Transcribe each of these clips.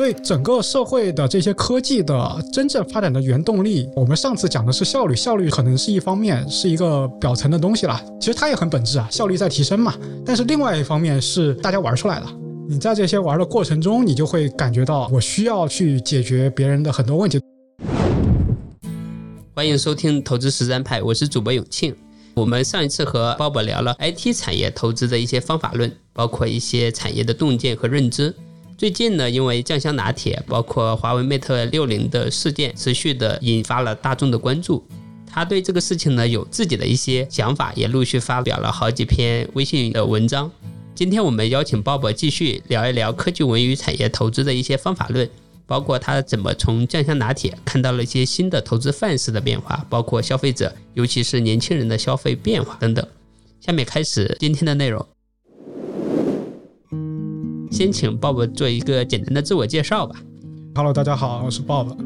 所以整个社会的这些科技的真正发展的原动力，我们上次讲的是效率，效率可能是一方面，是一个表层的东西啦。其实它也很本质啊，效率在提升嘛。但是另外一方面是大家玩出来的。你在这些玩的过程中，你就会感觉到我需要去解决别人的很多问题。欢迎收听投资实战派，我是主播永庆。我们上一次和鲍勃聊了 IT 产业投资的一些方法论，包括一些产业的洞见和认知。最近呢，因为酱香拿铁，包括华为 Mate 六零的事件，持续的引发了大众的关注。他对这个事情呢有自己的一些想法，也陆续发表了好几篇微信的文章。今天我们邀请鲍勃继续聊一聊科技文娱产业投资的一些方法论，包括他怎么从酱香拿铁看到了一些新的投资范式的变化，包括消费者，尤其是年轻人的消费变化等等。下面开始今天的内容。先请鲍勃做一个简单的自我介绍吧。Hello，大家好，我是鲍勃。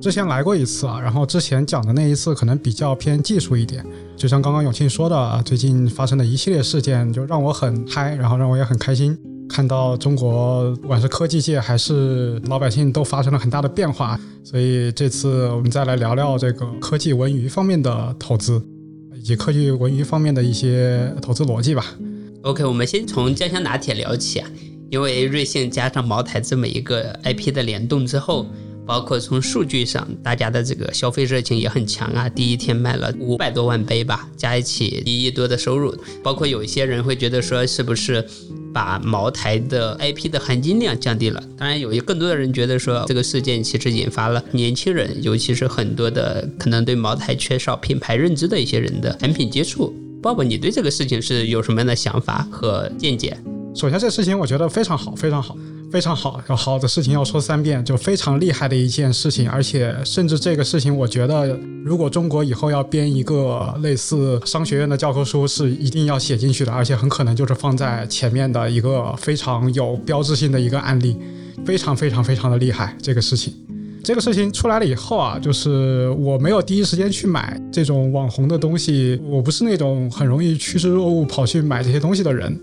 之前来过一次啊，然后之前讲的那一次可能比较偏技术一点，就像刚刚永庆说的，最近发生的一系列事件就让我很嗨，然后让我也很开心，看到中国不管是科技界还是老百姓都发生了很大的变化，所以这次我们再来聊聊这个科技文娱方面的投资，以及科技文娱方面的一些投资逻辑吧。OK，我们先从酱香拿铁聊起啊，因为瑞幸加上茅台这么一个 IP 的联动之后。包括从数据上，大家的这个消费热情也很强啊！第一天卖了五百多万杯吧，加一起一亿多的收入。包括有一些人会觉得说，是不是把茅台的 IP 的含金量降低了？当然，有一更多的人觉得说，这个事件其实引发了年轻人，尤其是很多的可能对茅台缺少品牌认知的一些人的产品接触。鲍勃，你对这个事情是有什么样的想法和见解？首先，这事情我觉得非常好，非常好。非常好，要好的事情要说三遍，就非常厉害的一件事情，而且甚至这个事情，我觉得如果中国以后要编一个类似商学院的教科书，是一定要写进去的，而且很可能就是放在前面的一个非常有标志性的一个案例，非常非常非常的厉害。这个事情，这个事情出来了以后啊，就是我没有第一时间去买这种网红的东西，我不是那种很容易趋之若鹜跑去买这些东西的人。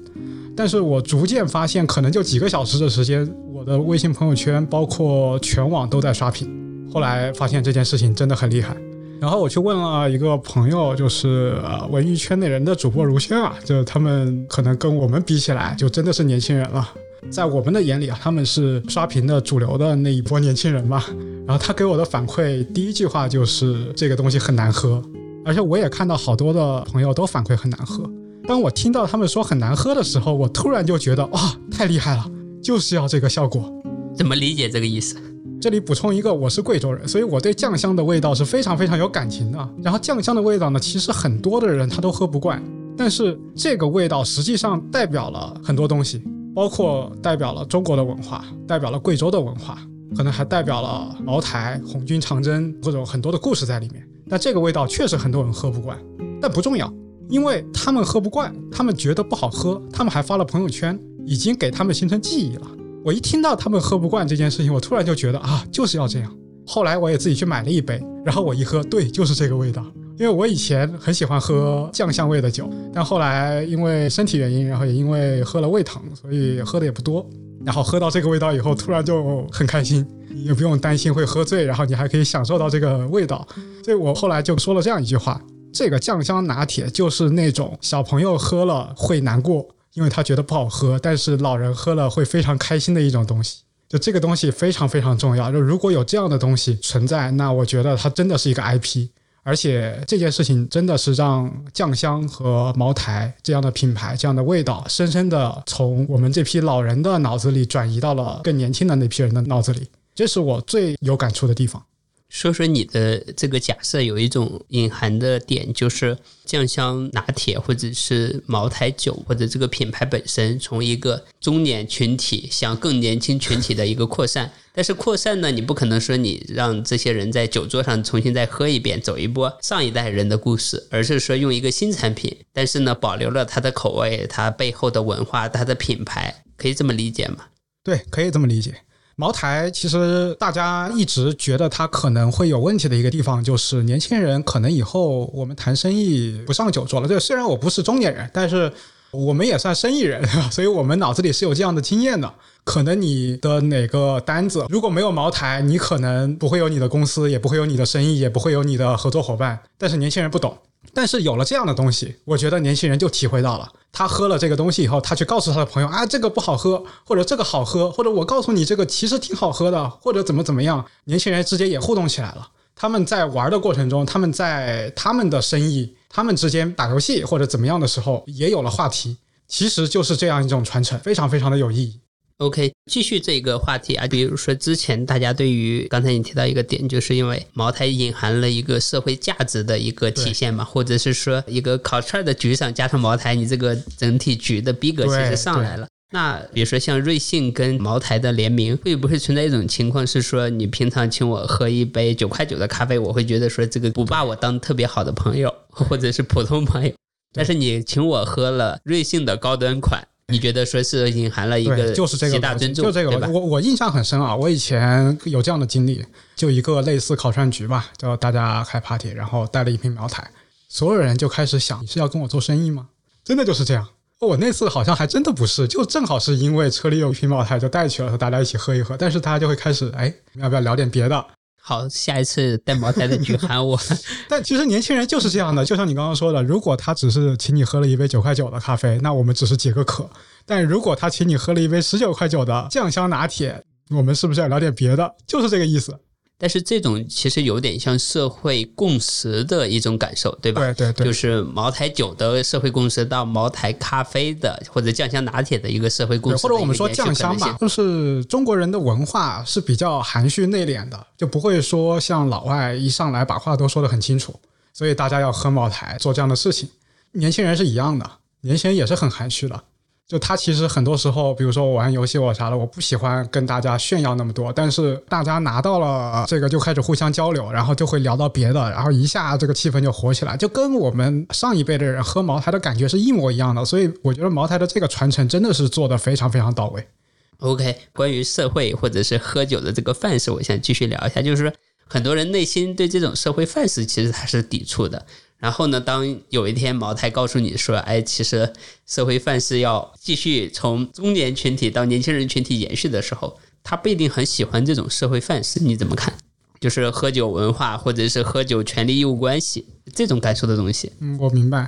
但是我逐渐发现，可能就几个小时的时间，我的微信朋友圈，包括全网都在刷屏。后来发现这件事情真的很厉害，然后我去问了一个朋友，就是呃文娱圈内人的主播如轩啊，就他们可能跟我们比起来，就真的是年轻人了。在我们的眼里啊，他们是刷屏的主流的那一波年轻人嘛。然后他给我的反馈，第一句话就是这个东西很难喝，而且我也看到好多的朋友都反馈很难喝。当我听到他们说很难喝的时候，我突然就觉得哇，太厉害了，就是要这个效果。怎么理解这个意思？这里补充一个，我是贵州人，所以我对酱香的味道是非常非常有感情的。然后酱香的味道呢，其实很多的人他都喝不惯，但是这个味道实际上代表了很多东西，包括代表了中国的文化，代表了贵州的文化，可能还代表了茅台、红军长征各种很多的故事在里面。但这个味道确实很多人喝不惯，但不重要。因为他们喝不惯，他们觉得不好喝，他们还发了朋友圈，已经给他们形成记忆了。我一听到他们喝不惯这件事情，我突然就觉得啊，就是要这样。后来我也自己去买了一杯，然后我一喝，对，就是这个味道。因为我以前很喜欢喝酱香味的酒，但后来因为身体原因，然后也因为喝了胃疼，所以喝的也不多。然后喝到这个味道以后，突然就很开心，也不用担心会喝醉，然后你还可以享受到这个味道。所以我后来就说了这样一句话。这个酱香拿铁就是那种小朋友喝了会难过，因为他觉得不好喝，但是老人喝了会非常开心的一种东西。就这个东西非常非常重要。就如果有这样的东西存在，那我觉得它真的是一个 IP，而且这件事情真的是让酱香和茅台这样的品牌、这样的味道，深深的从我们这批老人的脑子里转移到了更年轻的那批人的脑子里。这是我最有感触的地方。说说你的这个假设，有一种隐含的点，就是酱香拿铁或者是茅台酒或者这个品牌本身，从一个中年群体向更年轻群体的一个扩散。但是扩散呢，你不可能说你让这些人在酒桌上重新再喝一遍，走一波上一代人的故事，而是说用一个新产品，但是呢，保留了它的口味、它背后的文化、它的品牌，可以这么理解吗？对，可以这么理解。茅台其实大家一直觉得它可能会有问题的一个地方，就是年轻人可能以后我们谈生意不上酒桌了。这虽然我不是中年人，但是我们也算生意人，所以我们脑子里是有这样的经验的。可能你的哪个单子如果没有茅台，你可能不会有你的公司，也不会有你的生意，也不会有你的合作伙伴。但是年轻人不懂，但是有了这样的东西，我觉得年轻人就体会到了。他喝了这个东西以后，他去告诉他的朋友啊，这个不好喝，或者这个好喝，或者我告诉你这个其实挺好喝的，或者怎么怎么样，年轻人之间也互动起来了。他们在玩的过程中，他们在他们的生意、他们之间打游戏或者怎么样的时候，也有了话题。其实就是这样一种传承，非常非常的有意义。OK，继续这个话题啊，比如说之前大家对于刚才你提到一个点，就是因为茅台隐含了一个社会价值的一个体现嘛，或者是说一个烤串的局上加上茅台，你这个整体局的逼格其实上来了。那比如说像瑞幸跟茅台的联名，会不会存在一种情况是说，你平常请我喝一杯九块九的咖啡，我会觉得说这个不把我当特别好的朋友，或者是普通朋友，但是你请我喝了瑞幸的高端款。你觉得说是隐含了一个就是这个大尊重，就这个我我印象很深啊！我以前有这样的经历，就一个类似烤串局吧，就大家开 party，然后带了一瓶茅台，所有人就开始想，你是要跟我做生意吗？真的就是这样。我那次好像还真的不是，就正好是因为车里有一瓶茅台，就带去了，和大家一起喝一喝。但是大家就会开始，哎，要不要聊点别的？好，下一次带茅台的女喊我。但其实年轻人就是这样的，就像你刚刚说的，如果他只是请你喝了一杯九块九的咖啡，那我们只是解个渴；但如果他请你喝了一杯十九块九的酱香拿铁，我们是不是要聊点别的？就是这个意思。但是这种其实有点像社会共识的一种感受，对吧？对对对，就是茅台酒的社会共识到茅台咖啡的或者酱香拿铁的一个社会共识，或者我们说酱香吧，就是中国人的文化是比较含蓄内敛的，就不会说像老外一上来把话都说得很清楚，所以大家要喝茅台做这样的事情。年轻人是一样的，年轻人也是很含蓄的。就他其实很多时候，比如说我玩游戏我啥的，我不喜欢跟大家炫耀那么多。但是大家拿到了这个就开始互相交流，然后就会聊到别的，然后一下这个气氛就火起来，就跟我们上一辈的人喝茅台的感觉是一模一样的。所以我觉得茅台的这个传承真的是做的非常非常到位。OK，关于社会或者是喝酒的这个范式，我想继续聊一下，就是说很多人内心对这种社会范式其实他是抵触的。然后呢？当有一天茅台告诉你说：“哎，其实社会范式要继续从中年群体到年轻人群体延续的时候，他不一定很喜欢这种社会范式。你怎么看？就是喝酒文化，或者是喝酒权利义务关系这种感受的东西。”嗯，我明白。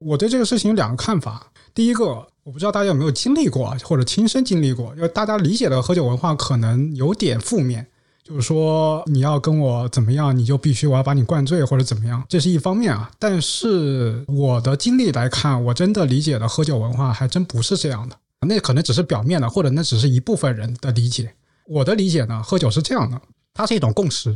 我对这个事情有两个看法。第一个，我不知道大家有没有经历过，或者亲身经历过，因为大家理解的喝酒文化可能有点负面。就是说，你要跟我怎么样，你就必须我要把你灌醉或者怎么样，这是一方面啊。但是我的经历来看，我真的理解的喝酒文化还真不是这样的。那可能只是表面的，或者那只是一部分人的理解。我的理解呢，喝酒是这样的，它是一种共识，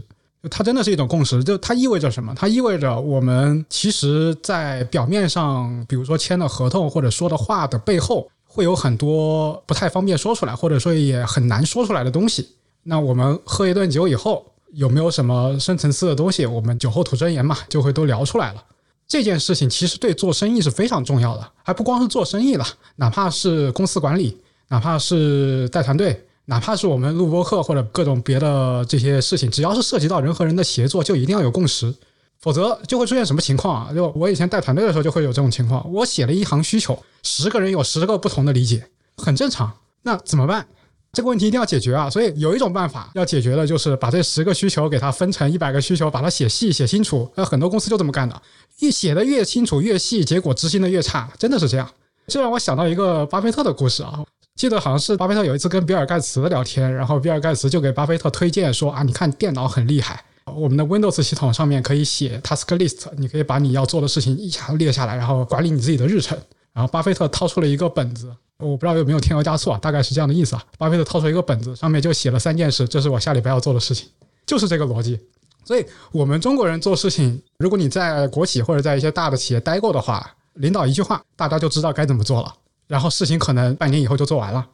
它真的是一种共识。就它意味着什么？它意味着我们其实，在表面上，比如说签的合同或者说的话的背后，会有很多不太方便说出来，或者说也很难说出来的东西。那我们喝一顿酒以后，有没有什么深层次的东西？我们酒后吐真言嘛，就会都聊出来了。这件事情其实对做生意是非常重要的，还不光是做生意了，哪怕是公司管理，哪怕是带团队，哪怕是我们录播课或者各种别的这些事情，只要是涉及到人和人的协作，就一定要有共识，否则就会出现什么情况啊？就我以前带团队的时候就会有这种情况，我写了一行需求，十个人有十个不同的理解，很正常。那怎么办？这个问题一定要解决啊！所以有一种办法要解决的，就是把这十个需求给它分成一百个需求，把它写细、写清楚。那很多公司就这么干的，越写的越清楚、越细，结果执行的越差，真的是这样。这让我想到一个巴菲特的故事啊，记得好像是巴菲特有一次跟比尔盖茨聊天，然后比尔盖茨就给巴菲特推荐说啊，你看电脑很厉害，我们的 Windows 系统上面可以写 task list，你可以把你要做的事情一下列下来，然后管理你自己的日程。然后巴菲特掏出了一个本子。我不知道有没有添油加醋啊，大概是这样的意思啊。巴菲特掏出一个本子，上面就写了三件事，这是我下礼拜要做的事情，就是这个逻辑。所以，我们中国人做事情，如果你在国企或者在一些大的企业待过的话，领导一句话，大家就知道该怎么做了，然后事情可能半年以后就做完了。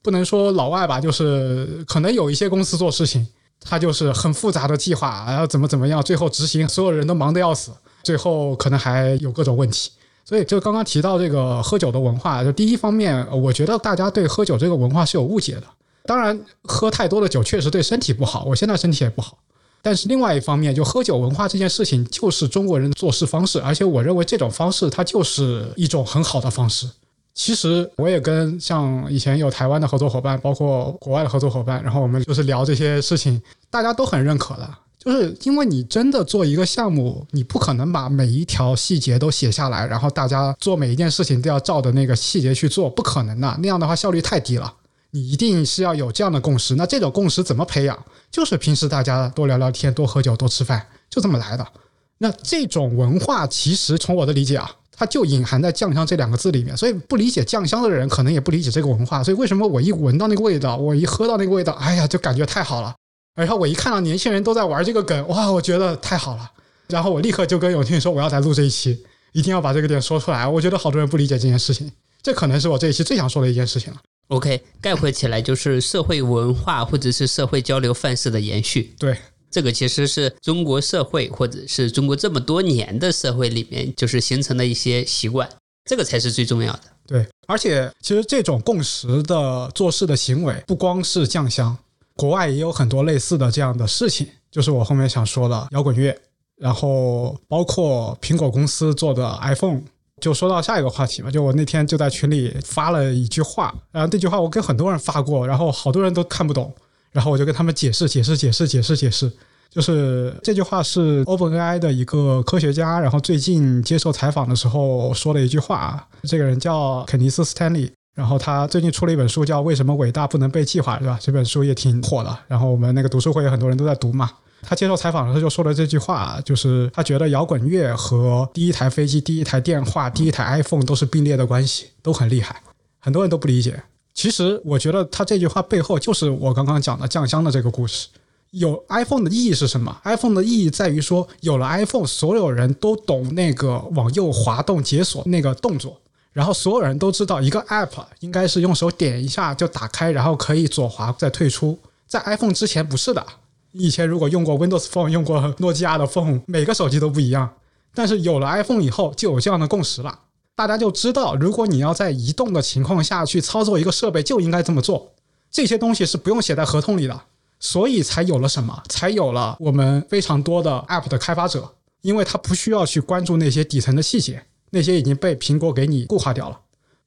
不能说老外吧，就是可能有一些公司做事情，他就是很复杂的计划，然后怎么怎么样，最后执行，所有人都忙得要死，最后可能还有各种问题。所以，就刚刚提到这个喝酒的文化，就第一方面，我觉得大家对喝酒这个文化是有误解的。当然，喝太多的酒确实对身体不好，我现在身体也不好。但是另外一方面，就喝酒文化这件事情，就是中国人做事方式，而且我认为这种方式它就是一种很好的方式。其实我也跟像以前有台湾的合作伙伴，包括国外的合作伙伴，然后我们就是聊这些事情，大家都很认可的。就是因为你真的做一个项目，你不可能把每一条细节都写下来，然后大家做每一件事情都要照着那个细节去做，不可能的。那样的话效率太低了。你一定是要有这样的共识。那这种共识怎么培养？就是平时大家多聊聊天、多喝酒、多吃饭，就这么来的。那这种文化其实从我的理解啊。它就隐含在酱香这两个字里面，所以不理解酱香的人可能也不理解这个文化。所以为什么我一闻到那个味道，我一喝到那个味道，哎呀，就感觉太好了。然后我一看到年轻人都在玩这个梗，哇，我觉得太好了。然后我立刻就跟永庆说，我要来录这一期，一定要把这个点说出来。我觉得好多人不理解这件事情，这可能是我这一期最想说的一件事情了。OK，概括起来就是社会文化或者是社会交流范式的延续。对。这个其实是中国社会，或者是中国这么多年的社会里面，就是形成的一些习惯，这个才是最重要的。对，而且其实这种共识的做事的行为，不光是酱香，国外也有很多类似的这样的事情。就是我后面想说的摇滚乐，然后包括苹果公司做的 iPhone，就说到下一个话题嘛。就我那天就在群里发了一句话，然后这句话我跟很多人发过，然后好多人都看不懂。然后我就跟他们解释解释解释解释解释，就是这句话是 OpenAI 的一个科学家，然后最近接受采访的时候说了一句话。这个人叫肯尼斯·斯坦利，然后他最近出了一本书，叫《为什么伟大不能被计划》，是吧？这本书也挺火的。然后我们那个读书会有很多人都在读嘛。他接受采访的时候就说了这句话，就是他觉得摇滚乐和第一台飞机、第一台电话、第一台 iPhone 都是并列的关系，都很厉害。很多人都不理解。其实我觉得他这句话背后就是我刚刚讲的酱香的这个故事。有 iPhone 的意义是什么？iPhone 的意义在于说，有了 iPhone，所有人都懂那个往右滑动解锁那个动作，然后所有人都知道一个 App 应该是用手点一下就打开，然后可以左滑再退出。在 iPhone 之前不是的，以前如果用过 Windows Phone，用过诺基亚的 Phone，每个手机都不一样。但是有了 iPhone 以后，就有这样的共识了。大家就知道，如果你要在移动的情况下去操作一个设备，就应该这么做。这些东西是不用写在合同里的，所以才有了什么？才有了我们非常多的 App 的开发者，因为他不需要去关注那些底层的细节，那些已经被苹果给你固化掉了。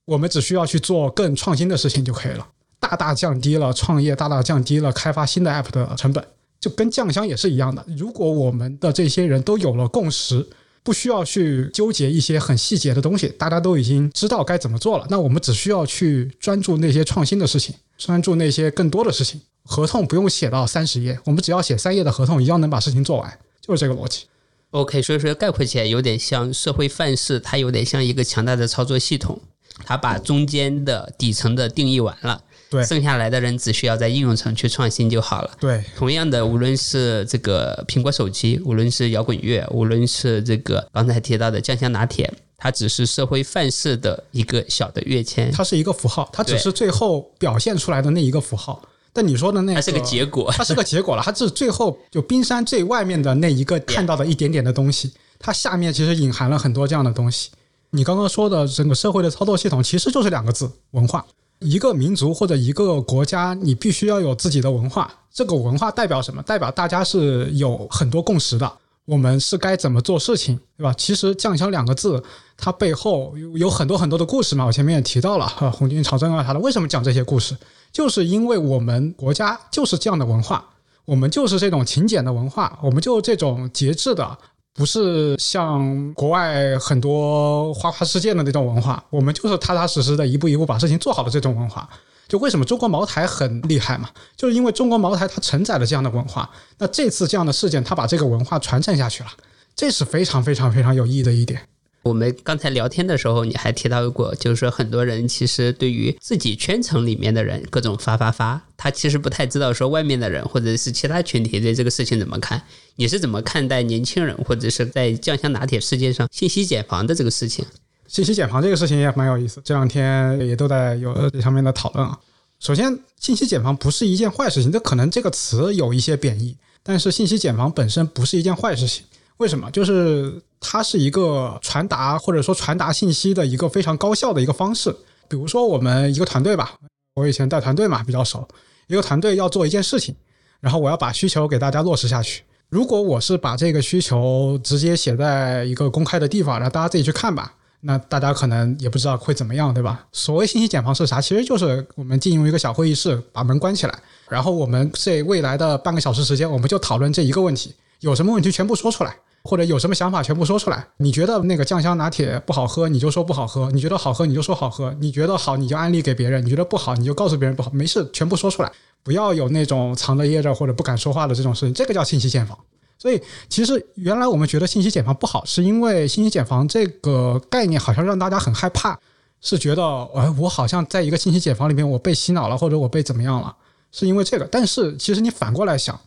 我们只需要去做更创新的事情就可以了，大大降低了创业，大大降低了开发新的 App 的成本，就跟酱香也是一样的。如果我们的这些人都有了共识。不需要去纠结一些很细节的东西，大家都已经知道该怎么做了。那我们只需要去专注那些创新的事情，专注那些更多的事情。合同不用写到三十页，我们只要写三页的合同，一样能把事情做完，就是这个逻辑。OK，所以说概括起来有点像社会范式，它有点像一个强大的操作系统，它把中间的底层的定义完了。对，剩下来的人只需要在应用层去创新就好了。对，同样的，无论是这个苹果手机，无论是摇滚乐，无论是这个刚才提到的酱香拿铁，它只是社会范式的一个小的跃迁，它是一个符号，它只是最后表现出来的那一个符号。但你说的那，它是个结果，它是个结果了，它是最后就冰山最外面的那一个看到的一点点的东西，它下面其实隐含了很多这样的东西。你刚刚说的整个社会的操作系统，其实就是两个字：文化。一个民族或者一个国家，你必须要有自己的文化。这个文化代表什么？代表大家是有很多共识的。我们是该怎么做事情，对吧？其实“酱香”两个字，它背后有有很多很多的故事嘛。我前面也提到了，红军长征啊啥的。为什么讲这些故事？就是因为我们国家就是这样的文化，我们就是这种勤俭的文化，我们就这种节制的。不是像国外很多花花世界的那种文化，我们就是踏踏实实的一步一步把事情做好的这种文化。就为什么中国茅台很厉害嘛？就是因为中国茅台它承载了这样的文化。那这次这样的事件，它把这个文化传承下去了，这是非常非常非常有意义的一点。我们刚才聊天的时候，你还提到过，就是说很多人其实对于自己圈层里面的人各种发发发，他其实不太知道说外面的人或者是其他群体对这个事情怎么看。你是怎么看待年轻人或者是在酱香拿铁世界上信息茧房的这个事情？信息茧房这个事情也蛮有意思，这两天也都在有这上面的讨论啊。首先，信息茧房不是一件坏事情，这可能这个词有一些贬义，但是信息茧房本身不是一件坏事情。为什么？就是它是一个传达或者说传达信息的一个非常高效的一个方式。比如说，我们一个团队吧，我以前带团队嘛，比较熟。一个团队要做一件事情，然后我要把需求给大家落实下去。如果我是把这个需求直接写在一个公开的地方，让大家自己去看吧，那大家可能也不知道会怎么样，对吧？所谓信息茧房是啥？其实就是我们进入一个小会议室，把门关起来，然后我们这未来的半个小时时间，我们就讨论这一个问题，有什么问题全部说出来，或者有什么想法全部说出来。你觉得那个酱香拿铁不好喝，你就说不好喝；你觉得好喝，你就说好喝；你觉得好，你就安利给别人；你觉得不好，你就告诉别人不好。没事，全部说出来，不要有那种藏着掖着或者不敢说话的这种事情。这个叫信息茧房。所以，其实原来我们觉得信息茧房不好，是因为信息茧房这个概念好像让大家很害怕，是觉得，哎，我好像在一个信息茧房里面，我被洗脑了，或者我被怎么样了，是因为这个。但是，其实你反过来想，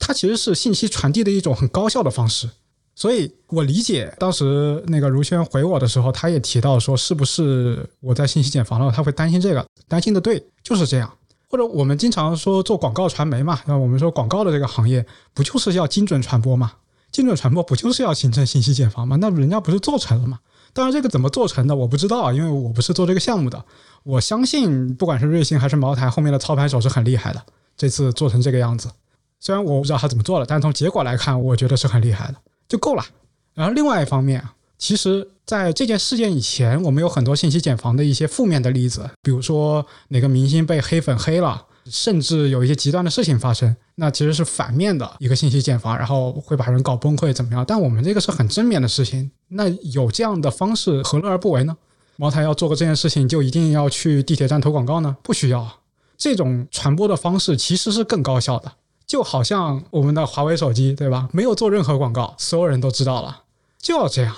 它其实是信息传递的一种很高效的方式。所以我理解当时那个如轩回我的时候，他也提到说，是不是我在信息茧房了？他会担心这个，担心的对，就是这样。或者我们经常说做广告传媒嘛，那我们说广告的这个行业不就是要精准传播嘛？精准传播不就是要形成信息茧房吗？那人家不是做成了吗？当然这个怎么做成的我不知道啊，因为我不是做这个项目的。我相信不管是瑞幸还是茅台，后面的操盘手是很厉害的。这次做成这个样子，虽然我不知道他怎么做的，但从结果来看，我觉得是很厉害的，就够了。然后另外一方面。其实，在这件事件以前，我们有很多信息茧房的一些负面的例子，比如说哪个明星被黑粉黑了，甚至有一些极端的事情发生，那其实是反面的一个信息茧房，然后会把人搞崩溃怎么样？但我们这个是很正面的事情，那有这样的方式，何乐而不为呢？茅台要做个这件事情，就一定要去地铁站投广告呢？不需要，这种传播的方式其实是更高效的，就好像我们的华为手机，对吧？没有做任何广告，所有人都知道了，就要这样。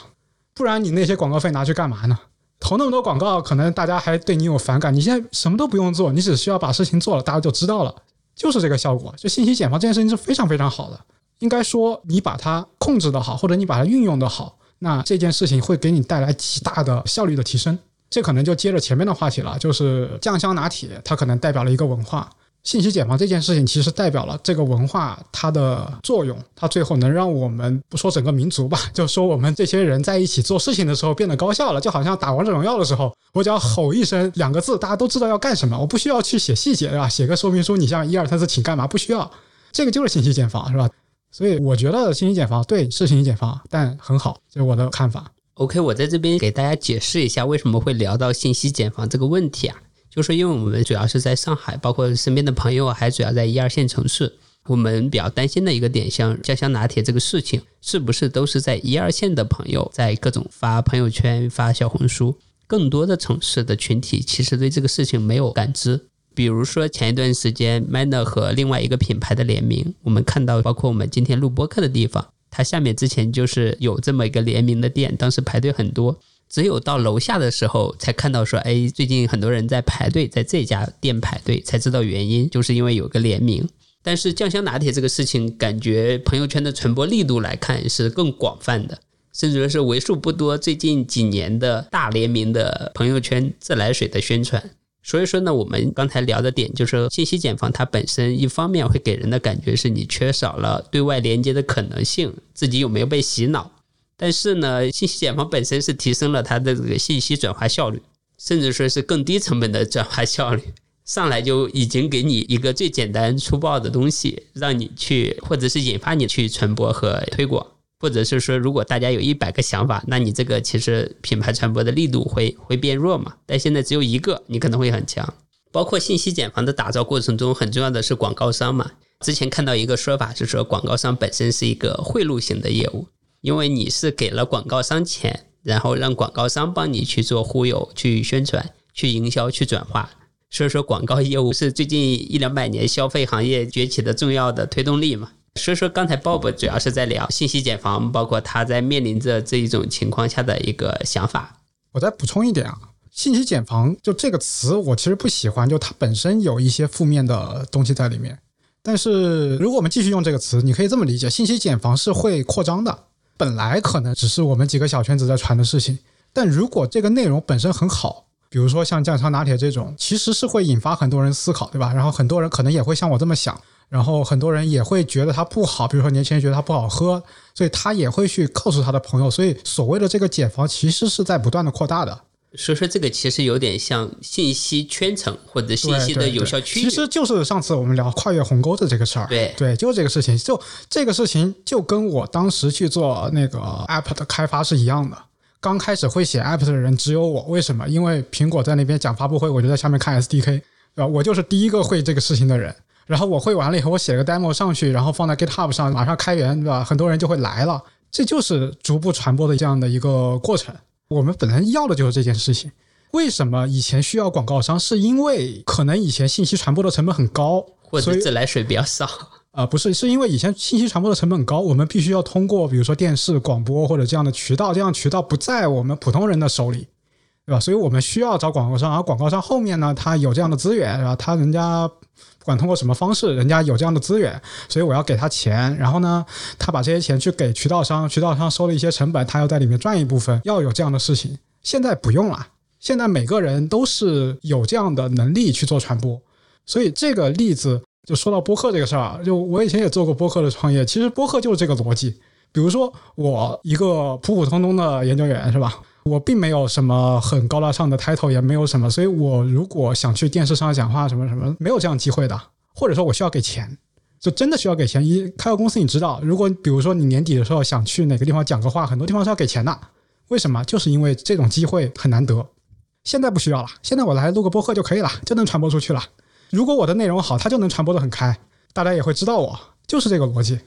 不然你那些广告费拿去干嘛呢？投那么多广告，可能大家还对你有反感。你现在什么都不用做，你只需要把事情做了，大家就知道了，就是这个效果。就信息茧房这件事情是非常非常好的。应该说，你把它控制的好，或者你把它运用的好，那这件事情会给你带来极大的效率的提升。这可能就接着前面的话题了，就是酱香拿铁，它可能代表了一个文化。信息茧房这件事情，其实代表了这个文化它的作用，它最后能让我们不说整个民族吧，就说我们这些人在一起做事情的时候变得高效了，就好像打王者荣耀的时候，我只要吼一声两个字，大家都知道要干什么，我不需要去写细节，对吧？写个说明书，你像一二三四，请干嘛？不需要，这个就是信息茧房，是吧？所以我觉得信息茧房对是信息茧房，但很好，这是我的看法。OK，我在这边给大家解释一下为什么会聊到信息茧房这个问题啊。就是因为我们主要是在上海，包括身边的朋友还主要在一二线城市。我们比较担心的一个点，像酱香拿铁这个事情，是不是都是在一二线的朋友在各种发朋友圈、发小红书？更多的城市的群体其实对这个事情没有感知。比如说前一段时间，Manner 和另外一个品牌的联名，我们看到，包括我们今天录播课的地方，它下面之前就是有这么一个联名的店，当时排队很多。只有到楼下的时候才看到说，哎，最近很多人在排队，在这家店排队，才知道原因，就是因为有个联名。但是酱香拿铁这个事情，感觉朋友圈的传播力度来看是更广泛的，甚至说是为数不多最近几年的大联名的朋友圈自来水的宣传。所以说呢，我们刚才聊的点就是信息茧房，它本身一方面会给人的感觉是你缺少了对外连接的可能性，自己有没有被洗脑？但是呢，信息茧房本身是提升了它的这个信息转化效率，甚至说是更低成本的转化效率。上来就已经给你一个最简单粗暴的东西，让你去，或者是引发你去传播和推广，或者是说，如果大家有一百个想法，那你这个其实品牌传播的力度会会变弱嘛？但现在只有一个，你可能会很强。包括信息茧房的打造过程中，很重要的是广告商嘛。之前看到一个说法是说，广告商本身是一个贿赂型的业务。因为你是给了广告商钱，然后让广告商帮你去做忽悠、去宣传、去营销、去转化，所以说广告业务是最近一两百年消费行业崛起的重要的推动力嘛。所以说刚才 Bob 主要是在聊信息茧房，包括他在面临着这一种情况下的一个想法。我再补充一点啊，信息茧房就这个词我其实不喜欢，就它本身有一些负面的东西在里面。但是如果我们继续用这个词，你可以这么理解：信息茧房是会扩张的。本来可能只是我们几个小圈子在传的事情，但如果这个内容本身很好，比如说像酱香拿铁这种，其实是会引发很多人思考，对吧？然后很多人可能也会像我这么想，然后很多人也会觉得它不好，比如说年轻人觉得它不好喝，所以他也会去告诉他的朋友。所以所谓的这个茧房，其实是在不断的扩大的。所以说，这个其实有点像信息圈层或者信息的有效区域。其实就是上次我们聊跨越鸿沟的这个事儿。对对，就是这个事情。就这个事情，就跟我当时去做那个 app 的开发是一样的。刚开始会写 app 的人只有我，为什么？因为苹果在那边讲发布会，我就在下面看 SDK，对吧？我就是第一个会这个事情的人。然后我会完了以后，我写个 demo 上去，然后放在 GitHub 上，马上开源，对吧？很多人就会来了，这就是逐步传播的这样的一个过程。我们本来要的就是这件事情。为什么以前需要广告商？是因为可能以前信息传播的成本很高，或者自来水比较少。啊，不是，是因为以前信息传播的成本高，我们必须要通过比如说电视、广播或者这样的渠道，这样渠道不在我们普通人的手里，对吧？所以我们需要找广告商，而广告商后面呢，他有这样的资源，对吧？他人家不管通过什么方式，人家有这样的资源，所以我要给他钱，然后呢，他把这些钱去给渠道商，渠道商收了一些成本，他要在里面赚一部分，要有这样的事情。现在不用了，现在每个人都是有这样的能力去做传播，所以这个例子。就说到播客这个事儿啊，就我以前也做过播客的创业，其实播客就是这个逻辑。比如说我一个普普通通的研究员是吧？我并没有什么很高大上的 title，也没有什么，所以我如果想去电视上讲话什么什么，没有这样机会的。或者说我需要给钱，就真的需要给钱。一开个公司，你知道，如果比如说你年底的时候想去哪个地方讲个话，很多地方是要给钱的。为什么？就是因为这种机会很难得。现在不需要了，现在我来录个播客就可以了，就能传播出去了。如果我的内容好，它就能传播的很开，大家也会知道我，就是这个逻辑。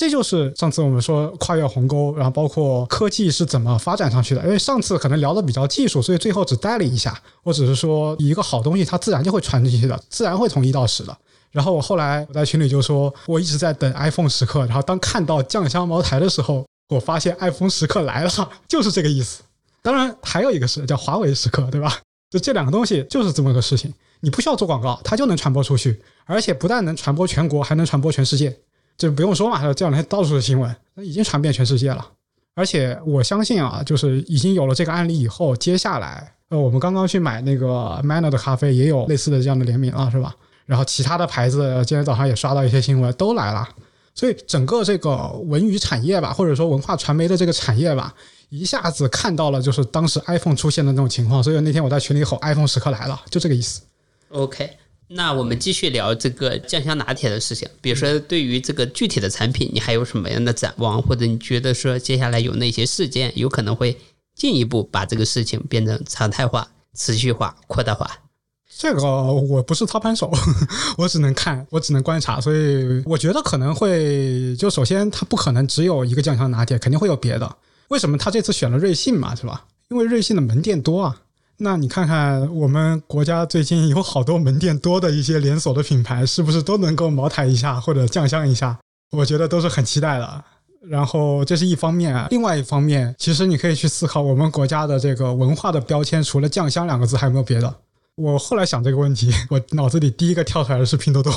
这就是上次我们说跨越鸿沟，然后包括科技是怎么发展上去的。因为上次可能聊的比较技术，所以最后只带了一下。我只是说一个好东西，它自然就会传进去的，自然会从一到十的。然后我后来我在群里就说，我一直在等 iPhone 时刻。然后当看到酱香茅台的时候，我发现 iPhone 时刻来了，就是这个意思。当然还有一个是叫华为时刻，对吧？就这两个东西就是这么个事情。你不需要做广告，它就能传播出去，而且不但能传播全国，还能传播全世界。就不用说嘛，这两天到处是新闻，已经传遍全世界了。而且我相信啊，就是已经有了这个案例以后，接下来呃，我们刚刚去买那个 Manner 的咖啡，也有类似的这样的联名了，是吧？然后其他的牌子，今天早上也刷到一些新闻，都来了。所以整个这个文娱产业吧，或者说文化传媒的这个产业吧。一下子看到了，就是当时 iPhone 出现的那种情况，所以那天我在群里吼 “iPhone 时刻来了”，就这个意思。OK，那我们继续聊这个酱香拿铁的事情。比如说，对于这个具体的产品，你还有什么样的展望？或者你觉得说接下来有哪些事件有可能会进一步把这个事情变成常态化、持续化、扩大化？这个我不是操盘手，我只能看，我只能观察，所以我觉得可能会就首先它不可能只有一个酱香拿铁，肯定会有别的。为什么他这次选了瑞幸嘛，是吧？因为瑞幸的门店多啊。那你看看我们国家最近有好多门店多的一些连锁的品牌，是不是都能够茅台一下或者酱香一下？我觉得都是很期待的。然后这是一方面，另外一方面，其实你可以去思考我们国家的这个文化的标签，除了酱香两个字，还有没有别的？我后来想这个问题，我脑子里第一个跳出来的是拼多多。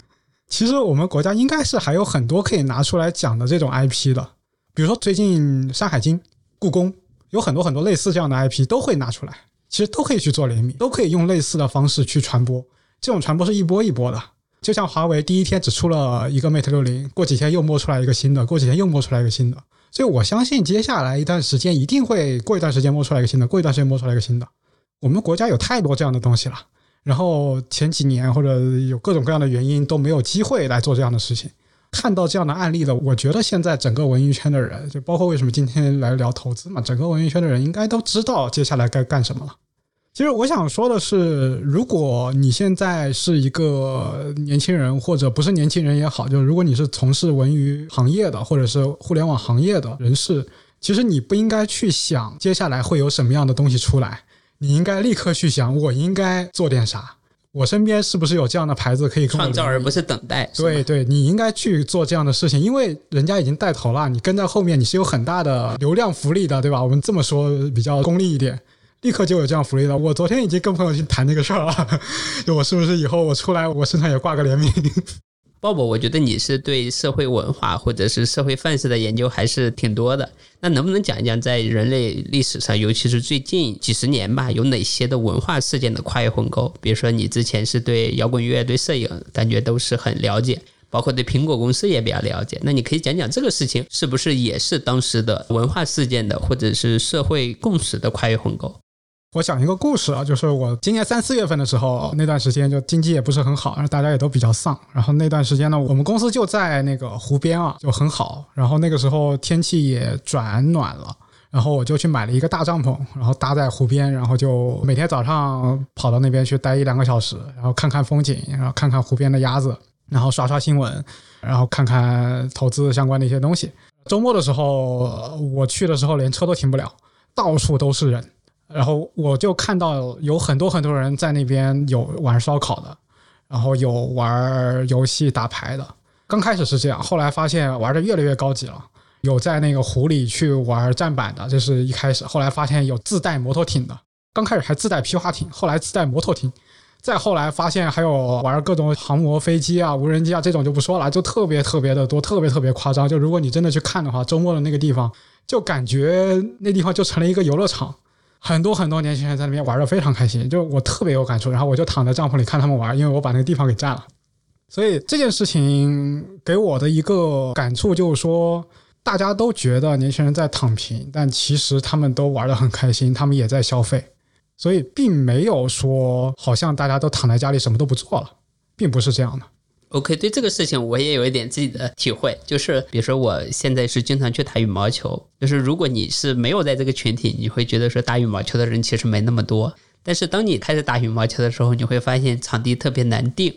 其实我们国家应该是还有很多可以拿出来讲的这种 IP 的。比如说，最近《山海经》、故宫有很多很多类似这样的 IP 都会拿出来，其实都可以去做联名，都可以用类似的方式去传播。这种传播是一波一波的，就像华为第一天只出了一个 Mate 六零，过几天又摸出来一个新的，过几天又摸出来一个新的。所以我相信接下来一段时间一定会过一段时间摸出来一个新的，过一段时间摸出来一个新的。我们国家有太多这样的东西了，然后前几年或者有各种各样的原因都没有机会来做这样的事情。看到这样的案例的，我觉得现在整个文娱圈的人，就包括为什么今天来聊投资嘛，整个文娱圈的人应该都知道接下来该干什么了。其实我想说的是，如果你现在是一个年轻人，或者不是年轻人也好，就如果你是从事文娱行业的，或者是互联网行业的人士，其实你不应该去想接下来会有什么样的东西出来，你应该立刻去想，我应该做点啥。我身边是不是有这样的牌子可以创造，而不是等待？对对，你应该去做这样的事情，因为人家已经带头了，你跟在后面，你是有很大的流量福利的，对吧？我们这么说比较功利一点，立刻就有这样福利了。我昨天已经跟朋友去谈这个事儿了，就我是不是以后我出来，我身上也挂个联名？鲍勃，我觉得你是对社会文化或者是社会范式的研究还是挺多的。那能不能讲一讲，在人类历史上，尤其是最近几十年吧，有哪些的文化事件的跨越鸿沟？比如说，你之前是对摇滚乐、对摄影，感觉都是很了解，包括对苹果公司也比较了解。那你可以讲讲这个事情，是不是也是当时的文化事件的，或者是社会共识的跨越鸿沟？我讲一个故事啊，就是我今年三四月份的时候，那段时间就经济也不是很好，然后大家也都比较丧。然后那段时间呢，我们公司就在那个湖边啊，就很好。然后那个时候天气也转暖了，然后我就去买了一个大帐篷，然后搭在湖边，然后就每天早上跑到那边去待一两个小时，然后看看风景，然后看看湖边的鸭子，然后刷刷新闻，然后看看投资相关的一些东西。周末的时候我去的时候连车都停不了，到处都是人，然后我就看到有很多很多人在那边有玩烧烤的，然后有玩游戏打牌的。刚开始是这样，后来发现玩的越来越高级了。有在那个湖里去玩站板的，这是一开始。后来发现有自带摩托艇的，刚开始还自带皮划艇，后来自带摩托艇，再后来发现还有玩各种航模飞机啊、无人机啊这种就不说了，就特别特别的多，特别特别夸张。就如果你真的去看的话，周末的那个地方，就感觉那地方就成了一个游乐场，很多很多年轻人在那边玩的非常开心，就我特别有感触。然后我就躺在帐篷里看他们玩，因为我把那个地方给占了。所以这件事情给我的一个感触就是说。大家都觉得年轻人在躺平，但其实他们都玩得很开心，他们也在消费，所以并没有说好像大家都躺在家里什么都不做了，并不是这样的。OK，对这个事情我也有一点自己的体会，就是比如说我现在是经常去打羽毛球，就是如果你是没有在这个群体，你会觉得说打羽毛球的人其实没那么多，但是当你开始打羽毛球的时候，你会发现场地特别难定。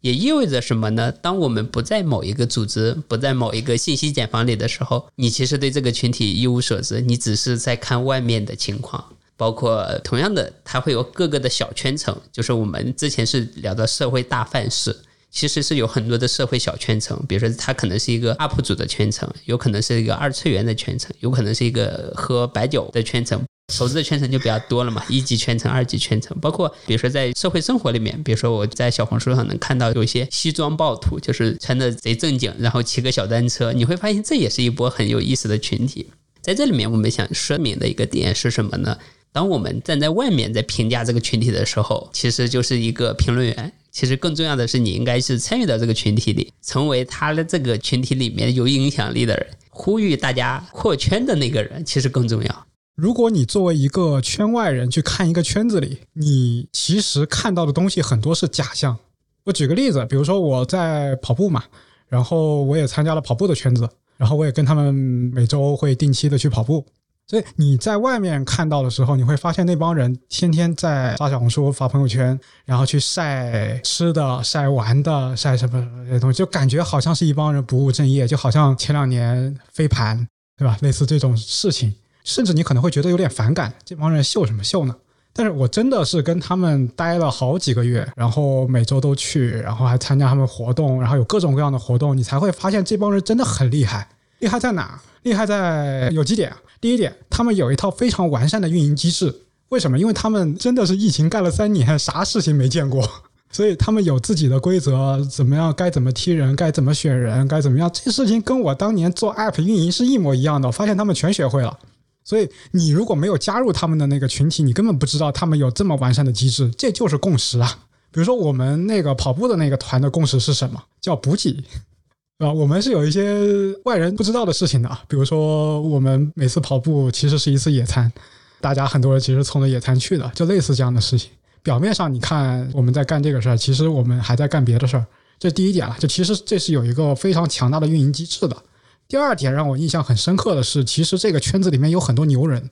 也意味着什么呢？当我们不在某一个组织、不在某一个信息茧房里的时候，你其实对这个群体一无所知，你只是在看外面的情况。包括同样的，它会有各个的小圈层，就是我们之前是聊的社会大范式，其实是有很多的社会小圈层。比如说，它可能是一个 UP 主的圈层，有可能是一个二次元的圈层，有可能是一个喝白酒的圈层。投资的圈层就比较多了嘛，一级圈层、二级圈层，包括比如说在社会生活里面，比如说我在小红书上能看到有一些西装暴徒，就是穿的贼正经，然后骑个小单车，你会发现这也是一波很有意思的群体。在这里面，我们想说明的一个点是什么呢？当我们站在外面在评价这个群体的时候，其实就是一个评论员。其实更重要的是，你应该是参与到这个群体里，成为他的这个群体里面有影响力的人，呼吁大家扩圈的那个人，其实更重要。如果你作为一个圈外人去看一个圈子里，你其实看到的东西很多是假象。我举个例子，比如说我在跑步嘛，然后我也参加了跑步的圈子，然后我也跟他们每周会定期的去跑步。所以你在外面看到的时候，你会发现那帮人天天在发小红书、发朋友圈，然后去晒吃的、晒玩的、晒什么这些东西，就感觉好像是一帮人不务正业，就好像前两年飞盘，对吧？类似这种事情。甚至你可能会觉得有点反感，这帮人秀什么秀呢？但是我真的是跟他们待了好几个月，然后每周都去，然后还参加他们活动，然后有各种各样的活动，你才会发现这帮人真的很厉害。厉害在哪？厉害在有几点。第一点，他们有一套非常完善的运营机制。为什么？因为他们真的是疫情干了三年，啥事情没见过，所以他们有自己的规则，怎么样该怎么踢人，该怎么选人，该怎么样，这事情跟我当年做 app 运营是一模一样的。我发现他们全学会了。所以你如果没有加入他们的那个群体，你根本不知道他们有这么完善的机制。这就是共识啊！比如说我们那个跑步的那个团的共识是什么？叫补给，啊，我们是有一些外人不知道的事情的。比如说我们每次跑步其实是一次野餐，大家很多人其实冲着野餐去的，就类似这样的事情。表面上你看我们在干这个事儿，其实我们还在干别的事儿。这第一点了，就其实这是有一个非常强大的运营机制的。第二点让我印象很深刻的是，其实这个圈子里面有很多牛人。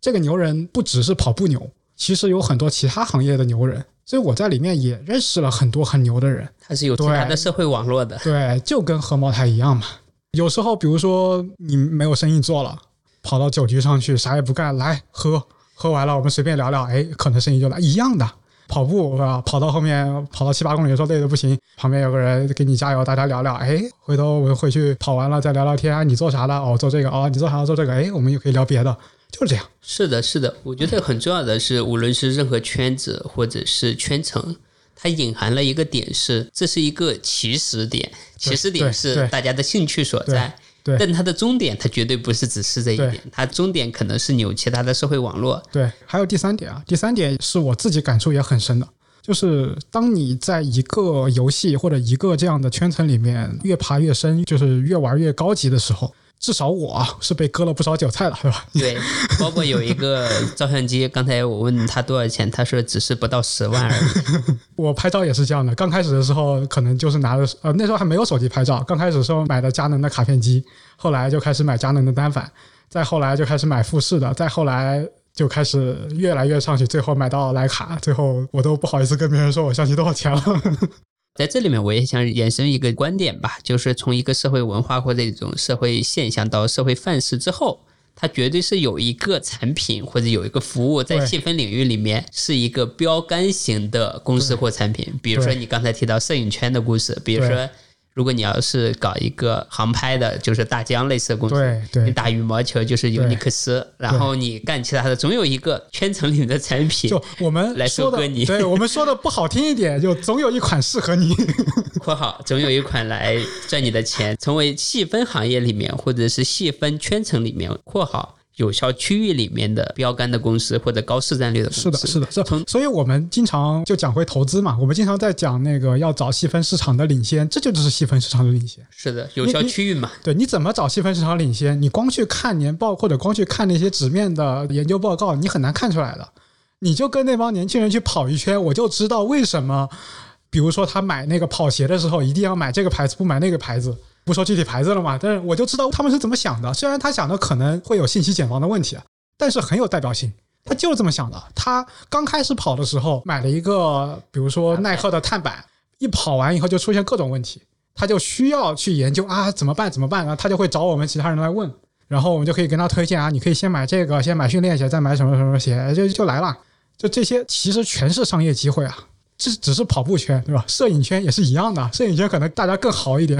这个牛人不只是跑步牛，其实有很多其他行业的牛人。所以我在里面也认识了很多很牛的人。他是有其他的社会网络的。对，就跟喝茅台一样嘛。有时候，比如说你没有生意做了，跑到酒局上去，啥也不干，来喝，喝完了我们随便聊聊，哎，可能生意就来，一样的。跑步是吧？跑到后面跑到七八公里的时候累的不行，旁边有个人给你加油，大家聊聊。哎，回头我们回去跑完了再聊聊天。你做啥的？哦，做这个。哦，你做啥？做这个。哎，我们又可以聊别的，就是这样。是的，是的。我觉得很重要的是，无论是任何圈子或者是圈层，它隐含了一个点是，这是一个起始点，起始点是大家的兴趣所在。对，但它的终点，它绝对不是只是这一点，它终点可能是你有其他的社会网络。对，还有第三点啊，第三点是我自己感触也很深的，就是当你在一个游戏或者一个这样的圈层里面越爬越深，就是越玩越高级的时候，至少我是被割了不少韭菜了，对吧？对，包括有一个照相机，刚才我问他多少钱，他说只是不到十万而已。我拍照也是这样的，刚开始的时候可能就是拿着呃那时候还没有手机拍照，刚开始的时候买的佳能的卡片机，后来就开始买佳能的单反，再后来就开始买富士的，再后来就开始越来越上去，最后买到徕卡，最后我都不好意思跟别人说我相机多少钱了。在这里面，我也想延伸一个观点吧，就是从一个社会文化或者一种社会现象到社会范式之后，它绝对是有一个产品或者有一个服务在细分领域里面是一个标杆型的公司或产品。比如说你刚才提到摄影圈的故事，比如说对如果你要是搞一个航拍的，就是大疆类似的公司，对对。你打羽毛球就是尤尼克斯，然后你干其他的，总有一个圈层里面的产品就我们来收割你，对我们说的不好听一点，就总有一款适合你。（括号总有一款来赚你的钱），成为细分行业里面或者是细分圈层里面（括号有效区域里面的标杆的公司或者高市占率的公司）。是的，是的，是。所以我们经常就讲回投资嘛，我们经常在讲那个要找细分市场的领先，这就只是细分市场的领先。是的，有效区域嘛，对，你怎么找细分市场领先？你光去看年报或者光去看那些纸面的研究报告，你很难看出来的。你就跟那帮年轻人去跑一圈，我就知道为什么，比如说他买那个跑鞋的时候，一定要买这个牌子，不买那个牌子。不说具体牌子了嘛，但是我就知道他们是怎么想的。虽然他想的可能会有信息茧房的问题，啊但是很有代表性。他就是这么想的。他刚开始跑的时候买了一个，比如说耐克的碳板，一跑完以后就出现各种问题，他就需要去研究啊怎么办怎么办，然后他就会找我们其他人来问，然后我们就可以跟他推荐啊，你可以先买这个，先买训练鞋，再买什么什么鞋，就就来了。就这些其实全是商业机会啊，这只是跑步圈对吧？摄影圈也是一样的，摄影圈可能大家更好一点。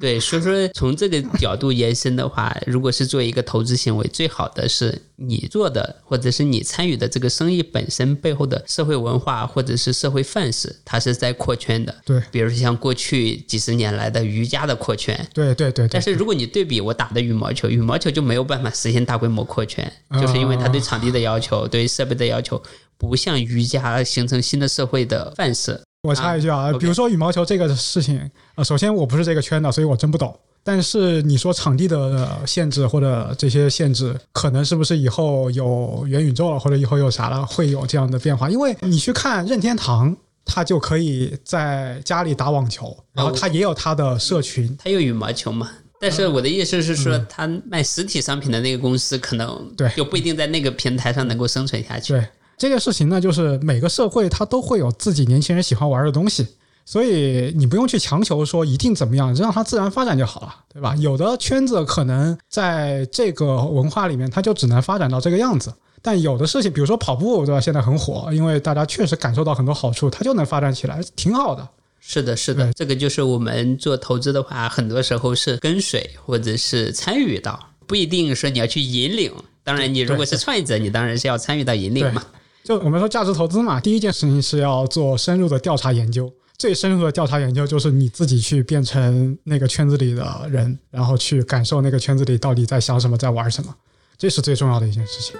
对，所以说从这个角度延伸的话，如果是做一个投资行为，最好的是你做的或者是你参与的这个生意本身背后的社会文化或者是社会范式，它是在扩圈的。对比如说像过去几十年来的瑜伽的扩圈，对对对对但，是如果你对比我打的羽毛球，羽毛球就没有办法实现大规模扩圈，啊就是因为它对场地的要求、对设备的要求，不像瑜伽形成新的社会的范式。我插一句啊，啊比如说羽毛球这个事情，呃，首先我不是这个圈的，所以我真不懂。但是你说场地的呃限制或者这些限制，可能是不是以后有元宇宙了，或者以后有啥了，会有这样的变化？因为你去看任天堂，他就可以在家里打网球，然后他也有他的社群，他有羽毛球嘛？但是我的意思是说，他卖实体商品的那个公司可能嗯对就不一定在那个平台上能够生存下去。对这个事情呢，就是每个社会它都会有自己年轻人喜欢玩的东西，所以你不用去强求说一定怎么样，让它自然发展就好了，对吧？有的圈子可能在这个文化里面，它就只能发展到这个样子。但有的事情，比如说跑步，对吧？现在很火，因为大家确实感受到很多好处，它就能发展起来，挺好的。是的，是的，这个就是我们做投资的话，很多时候是跟随或者是参与到，不一定说你要去引领。当然，你如果是创业者，你当然是要参与到引领嘛。就我们说价值投资嘛，第一件事情是要做深入的调查研究。最深入的调查研究就是你自己去变成那个圈子里的人，然后去感受那个圈子里到底在想什么，在玩什么，这是最重要的一件事情。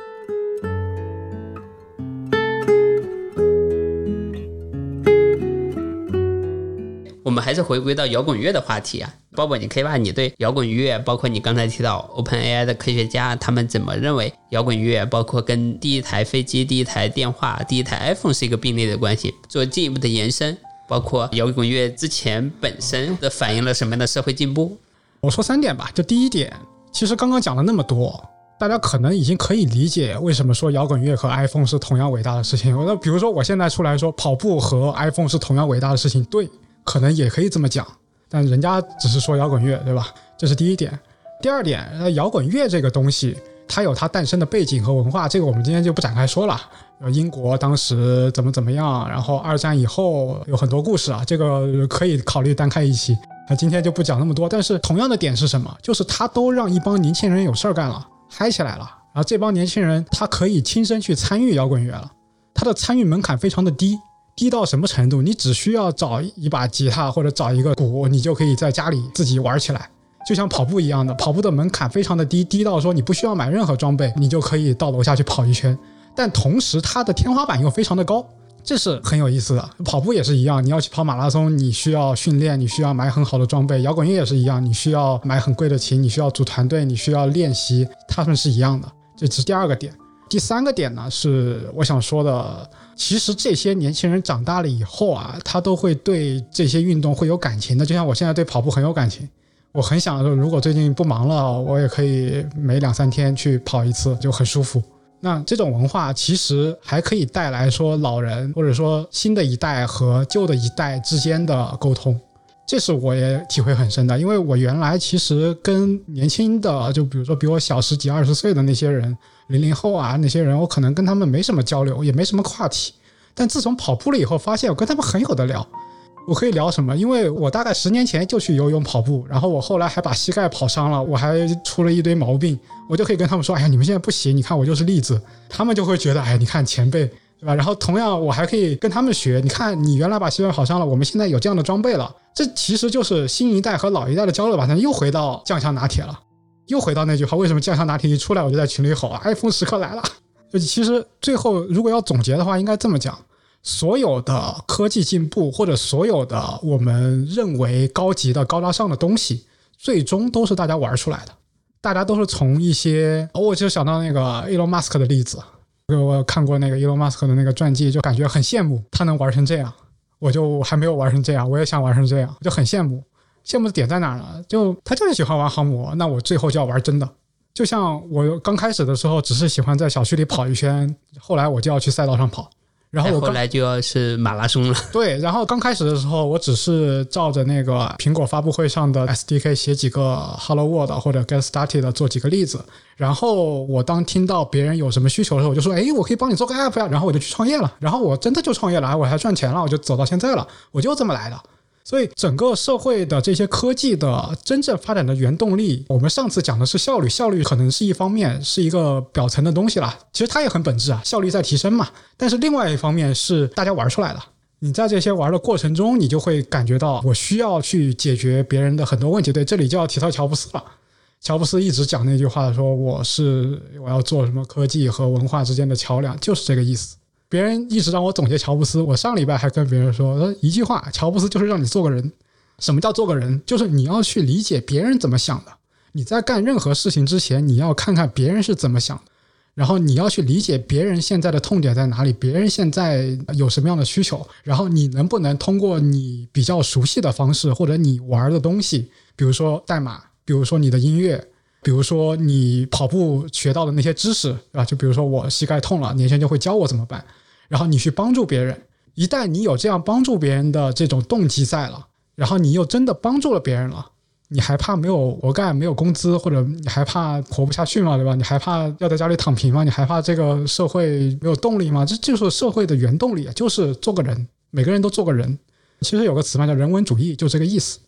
我们还是回归到摇滚乐的话题啊，包包，你可以把你对摇滚乐，包括你刚才提到 OpenAI 的科学家，他们怎么认为摇滚乐，包括跟第一台飞机、第一台电话、第一台 iPhone 是一个并列的关系，做进一步的延伸，包括摇滚乐之前本身的反映了什么样的社会进步？我说三点吧，就第一点，其实刚刚讲了那么多，大家可能已经可以理解为什么说摇滚乐和 iPhone 是同样伟大的事情。那比如说我现在出来说跑步和 iPhone 是同样伟大的事情，对，可能也可以这么讲，但人家只是说摇滚乐，对吧？这是第一点。第二点，摇滚乐这个东西，它有它诞生的背景和文化，这个我们今天就不展开说了。英国当时怎么怎么样，然后二战以后有很多故事啊，这个可以考虑单开一期。那今天就不讲那么多，但是同样的点是什么？就是他都让一帮年轻人有事儿干了，嗨起来了。然后这帮年轻人他可以亲身去参与摇滚乐了，他的参与门槛非常的低，低到什么程度？你只需要找一把吉他或者找一个鼓，你就可以在家里自己玩起来，就像跑步一样的。跑步的门槛非常的低，低到说你不需要买任何装备，你就可以到楼下去跑一圈。但同时它的天花板又非常的高。这是很有意思的。跑步也是一样，你要去跑马拉松，你需要训练，你需要买很好的装备；摇滚乐也是一样，你需要买很贵的琴，你需要组团队，你需要练习，他们是一样的。这是第二个点。第三个点呢，是我想说的，其实这些年轻人长大了以后啊，他都会对这些运动会有感情的。就像我现在对跑步很有感情，我很想说，如果最近不忙了，我也可以每两三天去跑一次，就很舒服。那这种文化其实还可以带来说老人或者说新的一代和旧的一代之间的沟通，这是我也体会很深的。因为我原来其实跟年轻的，就比如说比我小十几二十岁的那些人，零零后啊那些人，我可能跟他们没什么交流，也没什么话题。但自从跑步了以后，发现我跟他们很有的聊。我可以聊什么？因为我大概十年前就去游泳、跑步，然后我后来还把膝盖跑伤了，我还出了一堆毛病，我就可以跟他们说：“哎呀，你们现在不行，你看我就是例子。”他们就会觉得：“哎，你看前辈，对吧？”然后同样，我还可以跟他们学：“你看，你原来把膝盖跑伤了，我们现在有这样的装备了。”这其实就是新一代和老一代的交流吧。又回到酱香拿铁了，又回到那句话：为什么酱香拿铁一出来我就在群里吼：“iPhone 时刻来了！”就其实最后如果要总结的话，应该这么讲。所有的科技进步，或者所有的我们认为高级的、高大上的东西，最终都是大家玩出来的。大家都是从一些……哦我就想到那个 Elon Musk 的例子，我看过那个 Elon Musk 的那个传记，就感觉很羡慕他能玩成这样。我就还没有玩成这样，我也想玩成这样，就很羡慕。羡慕的点在哪呢？就他就是喜欢玩航母，那我最后就要玩真的。就像我刚开始的时候，只是喜欢在小区里跑一圈，后来我就要去赛道上跑。然后我后来就要是马拉松了。对，然后刚开始的时候，我只是照着那个苹果发布会上的 SDK 写几个 Hello World 或者 Get Started 做几个例子。然后我当听到别人有什么需求的时候，我就说：“哎，我可以帮你做个 App 呀。”然后我就去创业了。然后我真的就创业了，我还赚钱了，我就走到现在了。我就这么来的。所以，整个社会的这些科技的真正发展的原动力，我们上次讲的是效率，效率可能是一方面，是一个表层的东西了。其实它也很本质啊，效率在提升嘛。但是另外一方面是大家玩出来的。你在这些玩的过程中，你就会感觉到我需要去解决别人的很多问题。对，这里就要提到乔布斯了。乔布斯一直讲那句话，说我是我要做什么科技和文化之间的桥梁，就是这个意思。别人一直让我总结乔布斯，我上礼拜还跟别人说，一句话，乔布斯就是让你做个人。什么叫做个人？就是你要去理解别人怎么想的。你在干任何事情之前，你要看看别人是怎么想的，然后你要去理解别人现在的痛点在哪里，别人现在有什么样的需求，然后你能不能通过你比较熟悉的方式，或者你玩的东西，比如说代码，比如说你的音乐，比如说你跑步学到的那些知识，啊？就比如说我膝盖痛了，年轻人就会教我怎么办。然后你去帮助别人，一旦你有这样帮助别人的这种动机在了，然后你又真的帮助了别人了，你还怕没有活干、没有工资，或者你还怕活不下去吗？对吧？你还怕要在家里躺平吗？你还怕这个社会没有动力吗？这就是社会的原动力，就是做个人，每个人都做个人。其实有个词嘛，叫人文主义，就这个意思。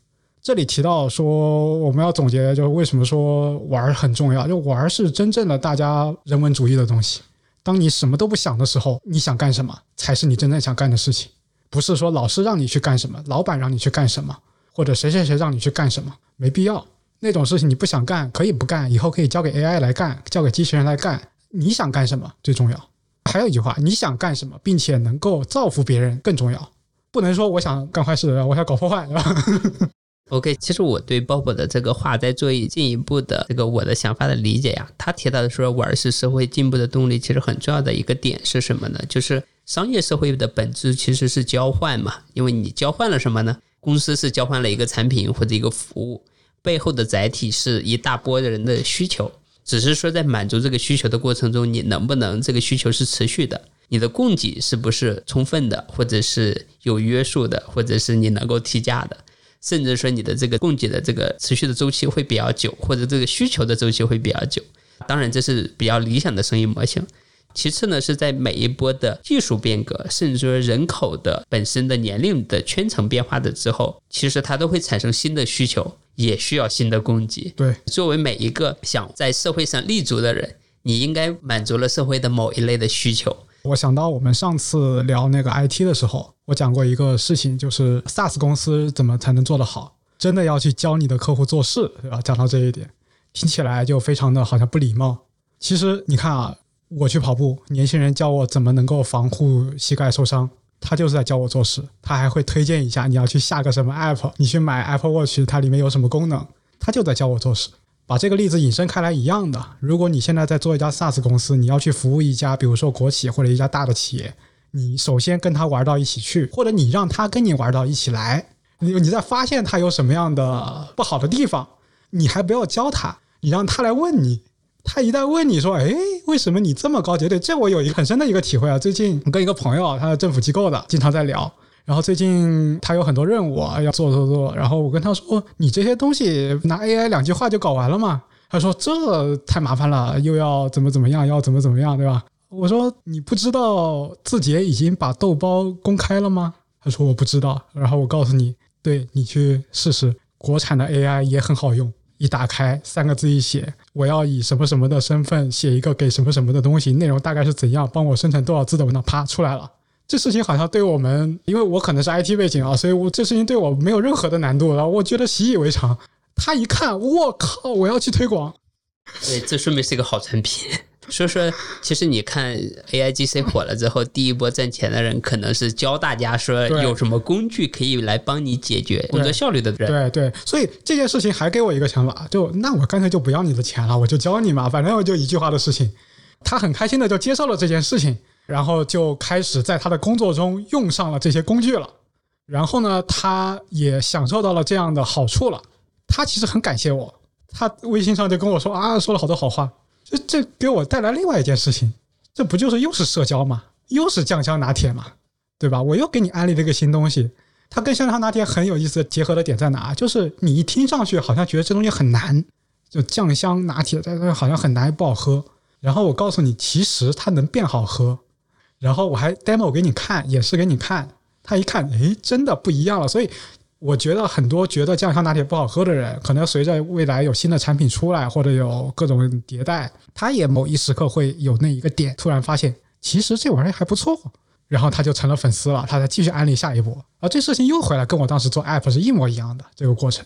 这里提到说，我们要总结，就是为什么说玩很重要，就玩是真正的大家人文主义的东西。当你什么都不想的时候，你想干什么才是你真正想干的事情，不是说老师让你去干什么，老板让你去干什么，或者谁谁谁让你去干什么，没必要。那种事情你不想干，可以不干，以后可以交给 AI 来干，交给机器人来干。你想干什么最重要。还有一句话，你想干什么，并且能够造福别人更重要。不能说我想干坏事，我想搞破坏，对吧？OK，其实我对鲍勃的这个话在做进一步的这个我的想法的理解呀。他提到的说玩是社会进步的动力，其实很重要的一个点是什么呢？就是商业社会的本质其实是交换嘛。因为你交换了什么呢？公司是交换了一个产品或者一个服务，背后的载体是一大波人的需求。只是说在满足这个需求的过程中，你能不能这个需求是持续的？你的供给是不是充分的，或者是有约束的，或者是你能够提价的？甚至说你的这个供给的这个持续的周期会比较久，或者这个需求的周期会比较久。当然，这是比较理想的生意模型。其次呢，是在每一波的技术变革，甚至说人口的本身的年龄的圈层变化的之后，其实它都会产生新的需求，也需要新的供给。对，作为每一个想在社会上立足的人，你应该满足了社会的某一类的需求。我想到我们上次聊那个 IT 的时候，我讲过一个事情，就是 SaaS 公司怎么才能做得好，真的要去教你的客户做事，对吧？讲到这一点，听起来就非常的好像不礼貌。其实你看啊，我去跑步，年轻人教我怎么能够防护膝盖受伤，他就是在教我做事，他还会推荐一下你要去下个什么 app，你去买 Apple Watch，它里面有什么功能，他就在教我做事。把这个例子引申开来一样的，如果你现在在做一家 SaaS 公司，你要去服务一家比如说国企或者一家大的企业，你首先跟他玩到一起去，或者你让他跟你玩到一起来，你你在发现他有什么样的不好的地方，你还不要教他，你让他来问你。他一旦问你说：“哎，为什么你这么高级？”对，这我有一个很深的一个体会啊。最近跟一个朋友，他是政府机构的，经常在聊。然后最近他有很多任务要做做做。然后我跟他说：“你这些东西拿 AI 两句话就搞完了嘛？”他说：“这太麻烦了，又要怎么怎么样，要怎么怎么样，对吧？”我说：“你不知道字节已经把豆包公开了吗？”他说：“我不知道。”然后我告诉你，对你去试试，国产的 AI 也很好用。一打开，三个字一写，我要以什么什么的身份写一个给什么什么的东西，内容大概是怎样，帮我生成多少字的文档，啪出来了。这事情好像对我们，因为我可能是 IT 背景啊，所以我这事情对我没有任何的难度，然后我觉得习以为常。他一看，我靠，我要去推广。对，这说明是一个好产品。所以说，其实你看 A I G C 火了之后，第一波赚钱的人可能是教大家说有什么工具可以来帮你解决工作效率的人。对对，所以这件事情还给我一个想法，就那我干脆就不要你的钱了，我就教你嘛，反正我就一句话的事情。他很开心的就接受了这件事情，然后就开始在他的工作中用上了这些工具了。然后呢，他也享受到了这样的好处了。他其实很感谢我，他微信上就跟我说啊，说了好多好话。这这给我带来另外一件事情，这不就是又是社交吗？又是酱香拿铁嘛，对吧？我又给你安利了一个新东西，它跟香香拿铁很有意思结合的点在哪？就是你一听上去好像觉得这东西很难，就酱香拿铁但是好像很难不好喝。然后我告诉你，其实它能变好喝。然后我还 demo 给你看，演示给你看，他一看，哎，真的不一样了。所以。我觉得很多觉得酱香拿铁不好喝的人，可能随着未来有新的产品出来，或者有各种迭代，他也某一时刻会有那一个点，突然发现其实这玩意儿还不错，然后他就成了粉丝了，他再继续安利下一波，而这事情又回来，跟我当时做 app 是一模一样的这个过程，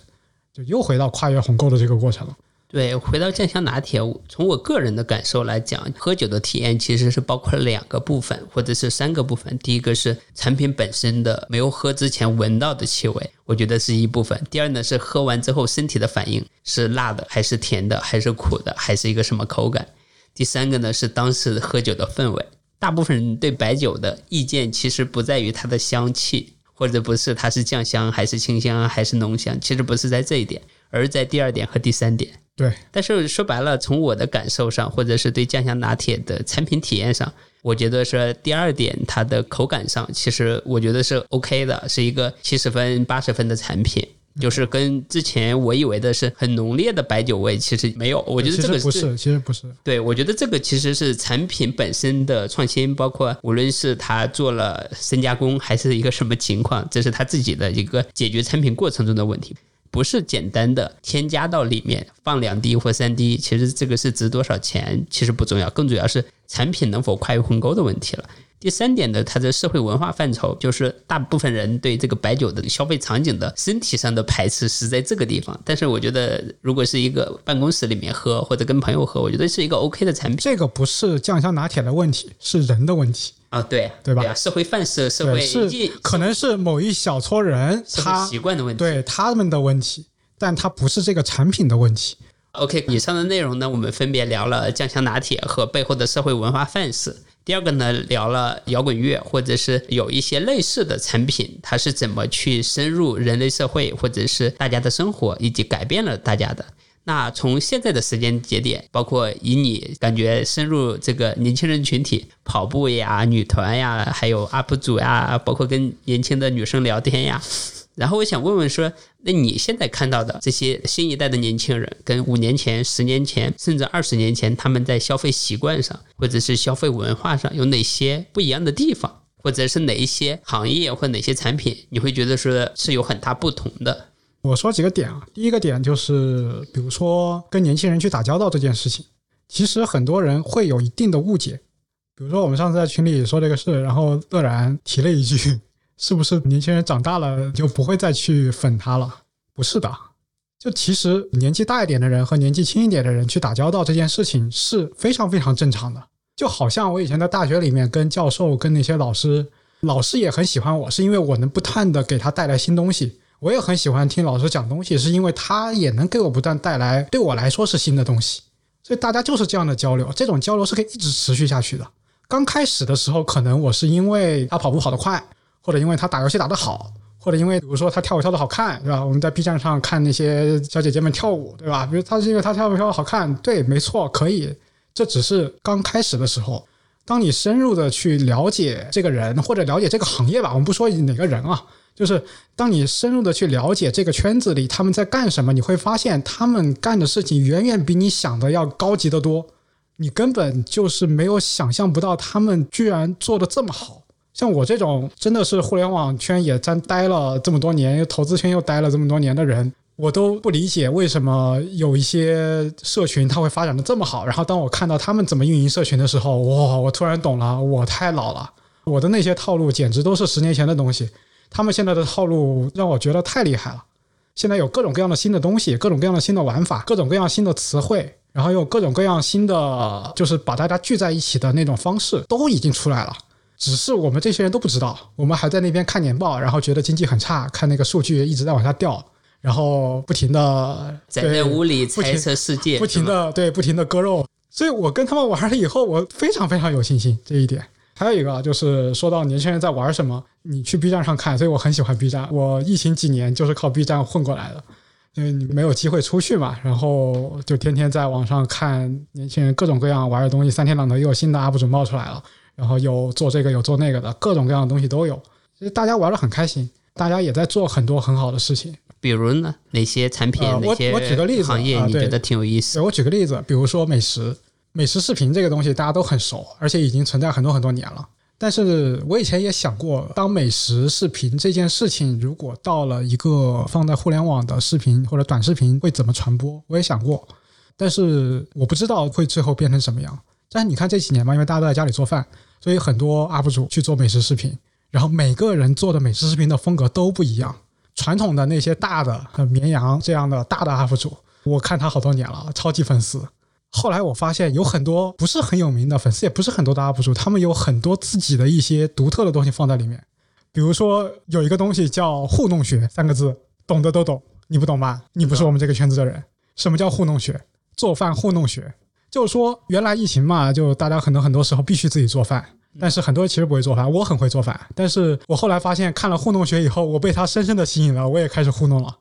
就又回到跨越鸿沟的这个过程了。对，回到酱香拿铁，从我个人的感受来讲，喝酒的体验其实是包括两个部分，或者是三个部分。第一个是产品本身的没有喝之前闻到的气味，我觉得是一部分。第二呢是喝完之后身体的反应，是辣的还是甜的，还是苦的，还是一个什么口感。第三个呢是当时喝酒的氛围。大部分人对白酒的意见其实不在于它的香气，或者不是它是酱香还是清香还是浓香，其实不是在这一点，而在第二点和第三点。对，但是说白了，从我的感受上，或者是对酱香拿铁的产品体验上，我觉得是第二点，它的口感上，其实我觉得是 OK 的，是一个七十分、八十分的产品。就是跟之前我以为的是很浓烈的白酒味，其实没有。我觉得这个不是，其实不是。对，我觉得这个其实是产品本身的创新，包括无论是他做了深加工，还是一个什么情况，这是他自己的一个解决产品过程中的问题。不是简单的添加到里面放两滴或三滴，其实这个是值多少钱，其实不重要，更主要是产品能否跨越鸿沟的问题了。第三点呢，它的社会文化范畴，就是大部分人对这个白酒的消费场景的身体上的排斥是在这个地方。但是我觉得，如果是一个办公室里面喝或者跟朋友喝，我觉得是一个 OK 的产品。这个不是酱香拿铁的问题，是人的问题。啊，对对吧？社会范式、社会是可能是某一小撮人他习惯的问题，对他们的问题，但它不是这个产品的问题。OK，以上的内容呢，我们分别聊了酱香拿铁和背后的社会文化范式。第二个呢，聊了摇滚乐，或者是有一些类似的产品，它是怎么去深入人类社会，或者是大家的生活，以及改变了大家的。那从现在的时间节点，包括以你感觉深入这个年轻人群体，跑步呀、女团呀，还有 UP 主呀，包括跟年轻的女生聊天呀，然后我想问问说，那你现在看到的这些新一代的年轻人，跟五年前、十年前，甚至二十年前，他们在消费习惯上，或者是消费文化上有哪些不一样的地方，或者是哪一些行业或哪些产品，你会觉得说是有很大不同的？我说几个点啊，第一个点就是，比如说跟年轻人去打交道这件事情，其实很多人会有一定的误解。比如说我们上次在群里说这个事，然后乐然提了一句，是不是年轻人长大了就不会再去粉他了？不是的，就其实年纪大一点的人和年纪轻一点的人去打交道这件事情是非常非常正常的。就好像我以前在大学里面跟教授、跟那些老师。老师也很喜欢我，是因为我能不断的给他带来新东西。我也很喜欢听老师讲东西，是因为他也能给我不断带来对我来说是新的东西。所以大家就是这样的交流，这种交流是可以一直持续下去的。刚开始的时候，可能我是因为他跑步跑得快，或者因为他打游戏打得好，或者因为比如说他跳舞跳得好看，对吧？我们在 B 站上看那些小姐姐们跳舞，对吧？比如他是因为他跳舞跳得好看，对，没错，可以。这只是刚开始的时候。当你深入的去了解这个人，或者了解这个行业吧，我们不说哪个人啊，就是当你深入的去了解这个圈子里他们在干什么，你会发现他们干的事情远远比你想的要高级得多。你根本就是没有想象不到他们居然做的这么好。像我这种真的是互联网圈也在待了这么多年，投资圈又待了这么多年的人。我都不理解为什么有一些社群它会发展的这么好，然后当我看到他们怎么运营社群的时候，哇，我突然懂了，我太老了，我的那些套路简直都是十年前的东西，他们现在的套路让我觉得太厉害了。现在有各种各样的新的东西，各种各样的新的玩法，各种各样新的词汇，然后有各种各样新的，就是把大家聚在一起的那种方式都已经出来了，只是我们这些人都不知道，我们还在那边看年报，然后觉得经济很差，看那个数据一直在往下掉。然后不停的在那屋里猜测世界，不停的对不停的割肉，所以我跟他们玩了以后，我非常非常有信心这一点。还有一个就是说到年轻人在玩什么，你去 B 站上看，所以我很喜欢 B 站。我疫情几年就是靠 B 站混过来的，因为你没有机会出去嘛，然后就天天在网上看年轻人各种各样玩的东西。三天两头又有新的 UP 主冒出来了，然后有做这个有做那个的，各种各样的东西都有。其实大家玩的很开心，大家也在做很多很好的事情。比如呢，哪些产品？哪些行业你觉得挺有意思？我举个例子，比如说美食，美食视频这个东西大家都很熟，而且已经存在很多很多年了。但是我以前也想过，当美食视频这件事情如果到了一个放在互联网的视频或者短视频会怎么传播？我也想过，但是我不知道会最后变成什么样。但是你看这几年嘛，因为大家都在家里做饭，所以很多 UP 主去做美食视频，然后每个人做的美食视频的风格都不一样。传统的那些大的绵羊这样的大的 UP 主，我看他好多年了，超级粉丝。后来我发现有很多不是很有名的粉丝，也不是很多的 UP 主，他们有很多自己的一些独特的东西放在里面。比如说有一个东西叫“糊弄学”三个字，懂的都懂，你不懂吧？你不是我们这个圈子的人。什么叫糊弄学？做饭糊弄学，就是说原来疫情嘛，就大家可能很多时候必须自己做饭。但是很多人其实不会做饭，我很会做饭。但是我后来发现，看了糊弄学以后，我被他深深的吸引了，我也开始糊弄了。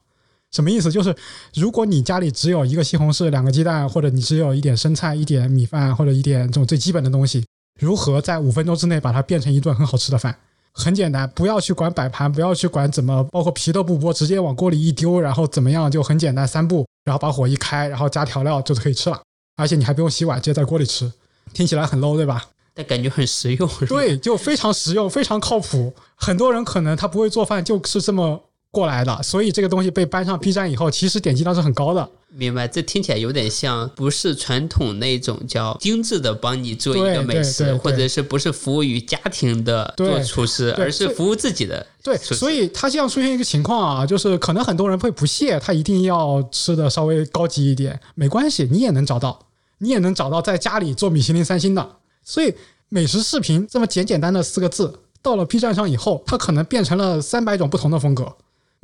什么意思？就是如果你家里只有一个西红柿、两个鸡蛋，或者你只有一点生菜、一点米饭，或者一点这种最基本的东西，如何在五分钟之内把它变成一顿很好吃的饭？很简单，不要去管摆盘，不要去管怎么，包括皮都不剥，直接往锅里一丢，然后怎么样就很简单，三步，然后把火一开，然后加调料就可以吃了。而且你还不用洗碗，直接在锅里吃，听起来很 low，对吧？但感觉很实用，对，就非常实用，非常靠谱。很多人可能他不会做饭，就是这么过来的。所以这个东西被搬上 B 站以后，其实点击量是很高的。明白，这听起来有点像不是传统那种叫精致的帮你做一个美食，或者是不是服务于家庭的做厨师，而是服务自己的。对，所以它这样出现一个情况啊，就是可能很多人会不屑，他一定要吃的稍微高级一点，没关系，你也能找到，你也能找到在家里做米其林三星的。所以，美食视频这么简简单的四个字，到了 B 站上以后，它可能变成了三百种不同的风格，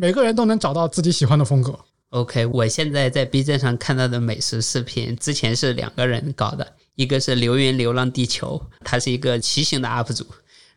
每个人都能找到自己喜欢的风格。OK，我现在在 B 站上看到的美食视频，之前是两个人搞的，一个是流云流浪地球，他是一个骑行的 UP 主，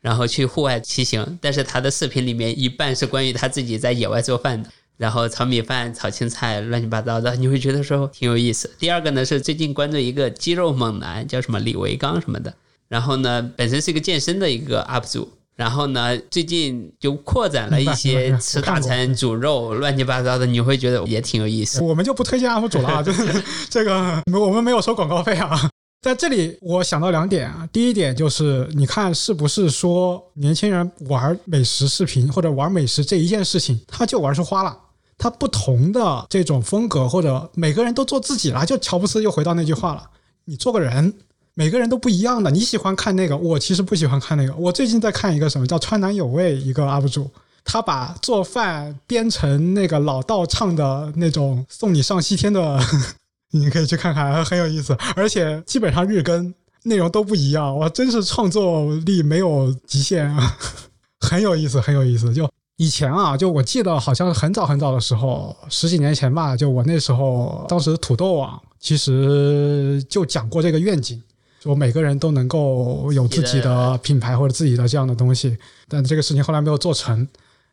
然后去户外骑行，但是他的视频里面一半是关于他自己在野外做饭的。然后炒米饭、炒青菜，乱七八糟的，你会觉得说挺有意思。第二个呢是最近关注一个肌肉猛男，叫什么李维刚什么的。然后呢，本身是一个健身的一个 UP 主。然后呢，最近就扩展了一些吃大餐、煮肉、乱七八糟的，你会觉得也挺有意思。我们就不推荐 UP 主了，就是这个我们没有收广告费啊。在这里，我想到两点啊。第一点就是，你看是不是说年轻人玩美食视频或者玩美食这一件事情，他就玩出花了。他不同的这种风格，或者每个人都做自己了，就乔布斯又回到那句话了：你做个人，每个人都不一样的。你喜欢看那个，我其实不喜欢看那个。我最近在看一个什么叫“川南有味”一个 UP 主，他把做饭编成那个老道唱的那种送你上西天的，你可以去看看，很有意思。而且基本上日更，内容都不一样，我，真是创作力没有极限啊！很有意思，很有意思。就以前啊，就我记得好像很早很早的时候，十几年前吧，就我那时候，当时土豆网其实就讲过这个愿景，说每个人都能够有自己的品牌或者自己的这样的东西。但这个事情后来没有做成。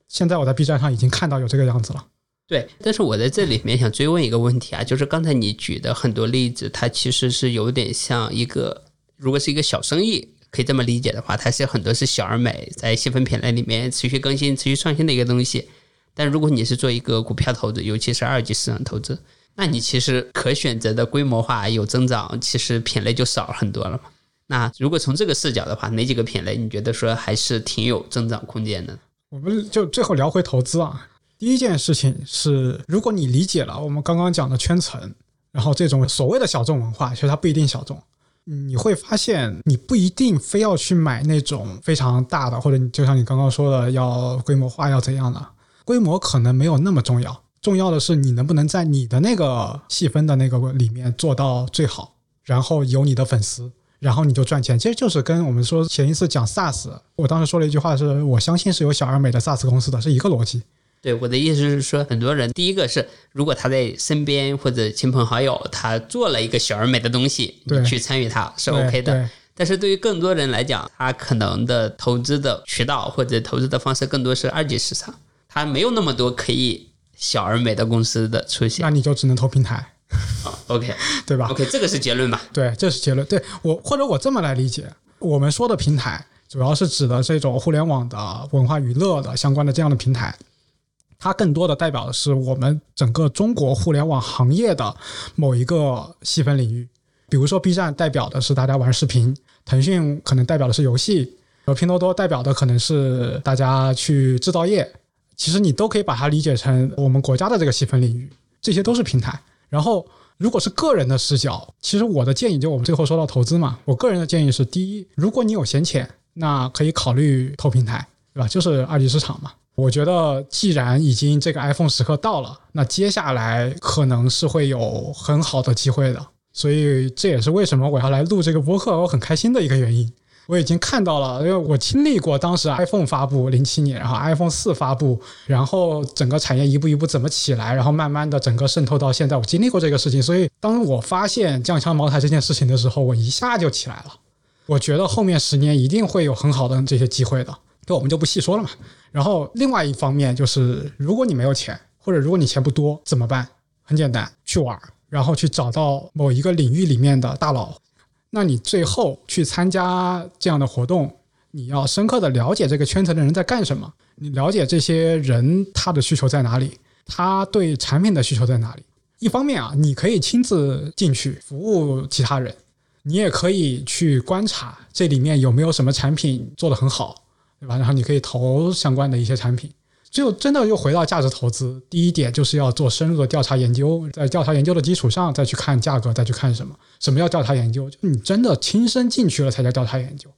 现在我在 B 站上已经看到有这个样子了。对，但是我在这里面想追问一个问题啊，就是刚才你举的很多例子，它其实是有点像一个，如果是一个小生意，可以这么理解的话，它是很多是小而美，在细分品类里面持续更新、持续创新的一个东西。但如果你是做一个股票投资，尤其是二级市场投资，那你其实可选择的规模化有增长，其实品类就少很多了嘛。那如果从这个视角的话，哪几个品类你觉得说还是挺有增长空间的？我们就最后聊回投资啊。第一件事情是，如果你理解了我们刚刚讲的圈层，然后这种所谓的小众文化，其实它不一定小众。你会发现，你不一定非要去买那种非常大的，或者你就像你刚刚说的，要规模化要怎样的，规模可能没有那么重要。重要的是你能不能在你的那个细分的那个里面做到最好，然后有你的粉丝，然后你就赚钱。其实就是跟我们说前一次讲 SaaS，我当时说了一句话，是我相信是有小而美的 SaaS 公司的，是一个逻辑。对我的意思是说，很多人第一个是，如果他在身边或者亲朋好友，他做了一个小而美的东西，你去参与它是 OK 的。但是对于更多人来讲，他可能的投资的渠道或者投资的方式更多是二级市场，他没有那么多可以小而美的公司的出现。那你就只能投平台。OK，对吧？OK，这个是结论吧？对，这是结论。对我或者我这么来理解，我们说的平台主要是指的这种互联网的文化娱乐的相关的这样的平台。它更多的代表的是我们整个中国互联网行业的某一个细分领域，比如说 B 站代表的是大家玩视频，腾讯可能代表的是游戏，而拼多多代表的可能是大家去制造业。其实你都可以把它理解成我们国家的这个细分领域，这些都是平台。然后，如果是个人的视角，其实我的建议就我们最后说到投资嘛，我个人的建议是：第一，如果你有闲钱，那可以考虑投平台，对吧？就是二级市场嘛。我觉得，既然已经这个 iPhone 时刻到了，那接下来可能是会有很好的机会的。所以这也是为什么我要来录这个播客，我很开心的一个原因。我已经看到了，因为我经历过当时 iPhone 发布零七年，然后 iPhone 四发布，然后整个产业一步一步怎么起来，然后慢慢的整个渗透到现在，我经历过这个事情。所以当我发现降枪茅台这件事情的时候，我一下就起来了。我觉得后面十年一定会有很好的这些机会的。这我们就不细说了嘛。然后另外一方面就是，如果你没有钱，或者如果你钱不多，怎么办？很简单，去玩，然后去找到某一个领域里面的大佬。那你最后去参加这样的活动，你要深刻的了解这个圈层的人在干什么，你了解这些人他的需求在哪里，他对产品的需求在哪里。一方面啊，你可以亲自进去服务其他人，你也可以去观察这里面有没有什么产品做得很好。对吧？然后你可以投相关的一些产品，就真的又回到价值投资。第一点就是要做深入的调查研究，在调查研究的基础上再去看价格，再去看什么？什么叫调查研究？就你真的亲身进去了才叫调查研究，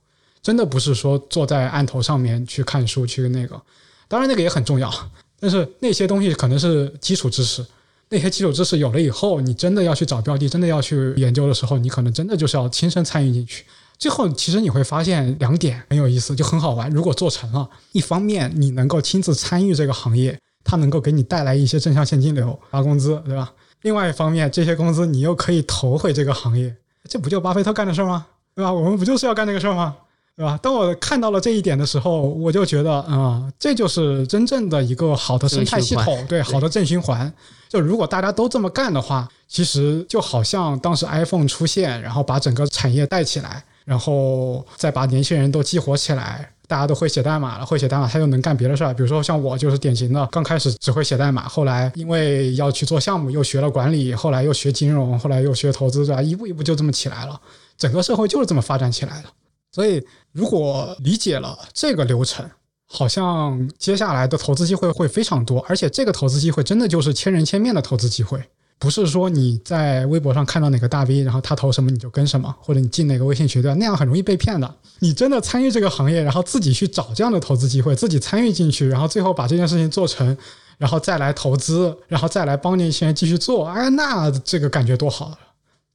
真的不是说坐在案头上面去看书去那个。当然那个也很重要，但是那些东西可能是基础知识。那些基础知识有了以后，你真的要去找标的，真的要去研究的时候，你可能真的就是要亲身参与进去。最后，其实你会发现两点很有意思，就很好玩。如果做成了，一方面你能够亲自参与这个行业，它能够给你带来一些正向现金流、发工资，对吧？另外一方面，这些工资你又可以投回这个行业，这不就巴菲特干的事儿吗？对吧？我们不就是要干这个事儿吗？对吧？当我看到了这一点的时候，我就觉得啊，这就是真正的一个好的生态系统，对，好的正循环。就如果大家都这么干的话，其实就好像当时 iPhone 出现，然后把整个产业带起来。然后再把年轻人都激活起来，大家都会写代码了，会写代码他又能干别的事儿。比如说像我就是典型的，刚开始只会写代码，后来因为要去做项目，又学了管理，后来又学金融，后来又学投资，对吧？一步一步就这么起来了。整个社会就是这么发展起来的。所以如果理解了这个流程，好像接下来的投资机会会非常多，而且这个投资机会真的就是千人千面的投资机会。不是说你在微博上看到哪个大 V，然后他投什么你就跟什么，或者你进哪个微信群，对吧？那样很容易被骗的。你真的参与这个行业，然后自己去找这样的投资机会，自己参与进去，然后最后把这件事情做成，然后再来投资，然后再来帮年轻人继续做，哎，那这个感觉多好！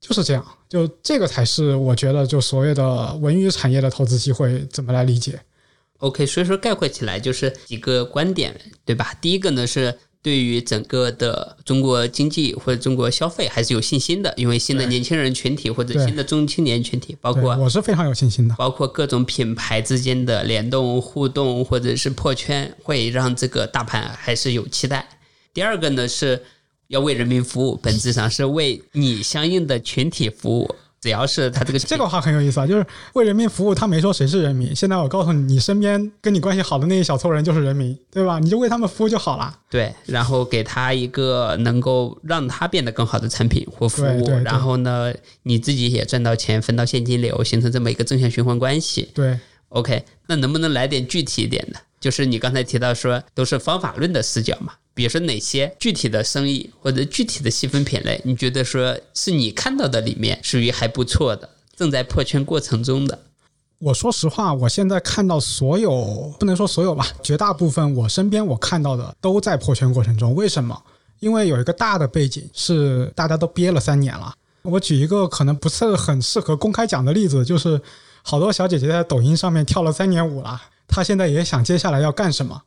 就是这样，就这个才是我觉得就所谓的文娱产业的投资机会怎么来理解？OK，所以说概括起来就是几个观点，对吧？第一个呢是对于整个的中国经济或者中国消费还是有信心的，因为新的年轻人群体或者新的中青年群体，包括我是非常有信心的。包括各种品牌之间的联动、互动或者是破圈，会让这个大盘还是有期待。第二个呢是要为人民服务，本质上是为你相应的群体服务。只要是他这个这个话很有意思啊，就是为人民服务，他没说谁是人民。现在我告诉你，你身边跟你关系好的那一小撮人就是人民，对吧？你就为他们服务就好了。对，然后给他一个能够让他变得更好的产品或服务，然后呢，你自己也赚到钱，分到现金流，形成这么一个正向循环关系。对，OK，那能不能来点具体一点的？就是你刚才提到说都是方法论的视角嘛，比如说哪些具体的生意或者具体的细分品类，你觉得说是你看到的里面属于还不错的，正在破圈过程中的？我说实话，我现在看到所有，不能说所有吧，绝大部分我身边我看到的都在破圈过程中。为什么？因为有一个大的背景是大家都憋了三年了。我举一个可能不是很适合公开讲的例子，就是好多小姐姐在抖音上面跳了三年舞了，她现在也想接下来要干什么。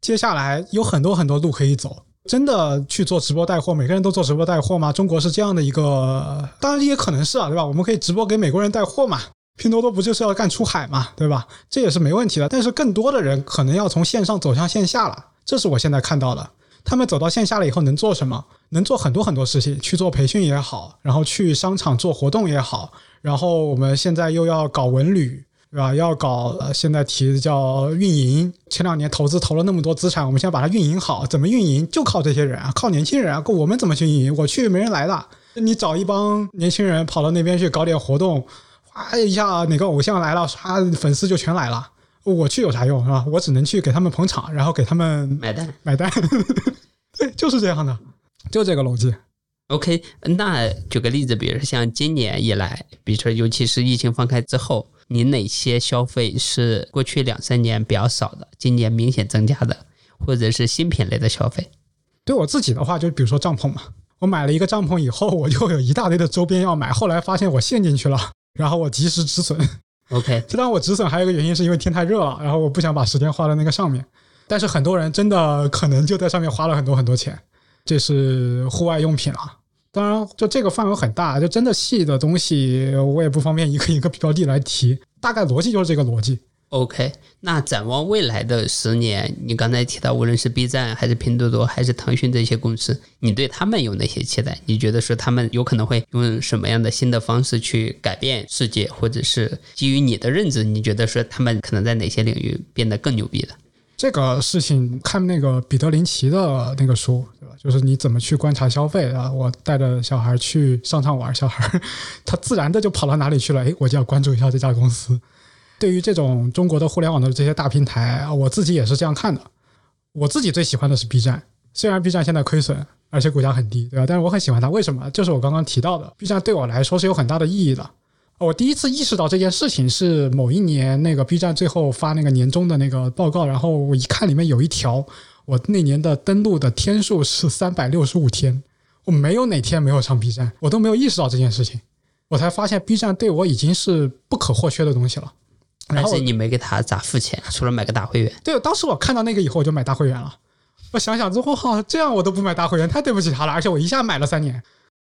接下来有很多很多路可以走。真的去做直播带货，每个人都做直播带货吗？中国是这样的一个，当然也可能是啊，对吧？我们可以直播给美国人带货嘛，拼多多不就是要干出海嘛，对吧？这也是没问题的。但是更多的人可能要从线上走向线下了，这是我现在看到的。他们走到线下了以后能做什么？能做很多很多事情，去做培训也好，然后去商场做活动也好，然后我们现在又要搞文旅，对吧？要搞呃，现在提的叫运营。前两年投资投了那么多资产，我们现在把它运营好，怎么运营？就靠这些人啊，靠年轻人啊。我们怎么去运营？我去没人来的，你找一帮年轻人跑到那边去搞点活动，哗一下哪个偶像来了，唰粉丝就全来了。我去有啥用是吧？我只能去给他们捧场，然后给他们买单。买单。对，就是这样的，就这个逻辑。OK，那举个例子，比如说像今年以来，比如说尤其是疫情放开之后，你哪些消费是过去两三年比较少的，今年明显增加的，或者是新品类的消费？对我自己的话，就比如说帐篷嘛，我买了一个帐篷以后，我就有一大堆的周边要买，后来发现我陷进去了，然后我及时止损。OK，这当我止损还有一个原因是因为天太热了，然后我不想把时间花在那个上面。但是很多人真的可能就在上面花了很多很多钱，这是户外用品了。当然，就这个范围很大，就真的细的东西我也不方便一个一个标的来提，大概逻辑就是这个逻辑。OK，那展望未来的十年，你刚才提到，无论是 B 站还是拼多多还是腾讯这些公司，你对他们有哪些期待？你觉得说他们有可能会用什么样的新的方式去改变世界，或者是基于你的认知，你觉得说他们可能在哪些领域变得更牛逼的？这个事情看那个彼得林奇的那个书，对吧？就是你怎么去观察消费啊？我带着小孩去商场玩，小孩 他自然的就跑到哪里去了，诶，我就要关注一下这家公司。对于这种中国的互联网的这些大平台啊，我自己也是这样看的。我自己最喜欢的是 B 站，虽然 B 站现在亏损，而且股价很低，对吧？但是我很喜欢它，为什么？就是我刚刚提到的，B 站对我来说是有很大的意义的。我第一次意识到这件事情是某一年那个 B 站最后发那个年终的那个报告，然后我一看里面有一条，我那年的登录的天数是三百六十五天，我没有哪天没有上 B 站，我都没有意识到这件事情，我才发现 B 站对我已经是不可或缺的东西了。然后但是你没给他咋付钱，除了买个大会员。对，当时我看到那个以后，我就买大会员了。我想想之后，哈，这样我都不买大会员，太对不起他了。而且我一下买了三年，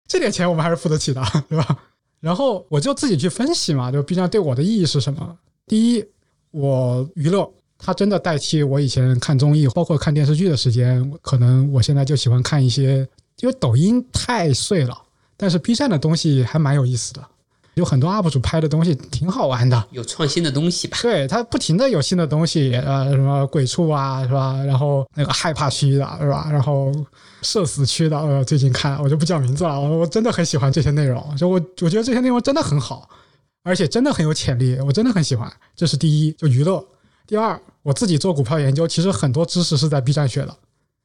这点钱我们还是付得起的，对吧？然后我就自己去分析嘛，就 B 站对我的意义是什么？第一，我娱乐，它真的代替我以前看综艺，包括看电视剧的时间。可能我现在就喜欢看一些，因为抖音太碎了，但是 B 站的东西还蛮有意思的，有很多 UP 主拍的东西挺好玩的。有创新的东西吧？对它不停的有新的东西，呃，什么鬼畜啊，是吧？然后那个害怕区的，是吧？然后社死区的，呃，最近看我就不讲名字了，我真的很喜欢这些内容，就我我觉得这些内容真的很好，而且真的很有潜力，我真的很喜欢。这是第一，就娱乐。第二，我自己做股票研究，其实很多知识是在 B 站学的。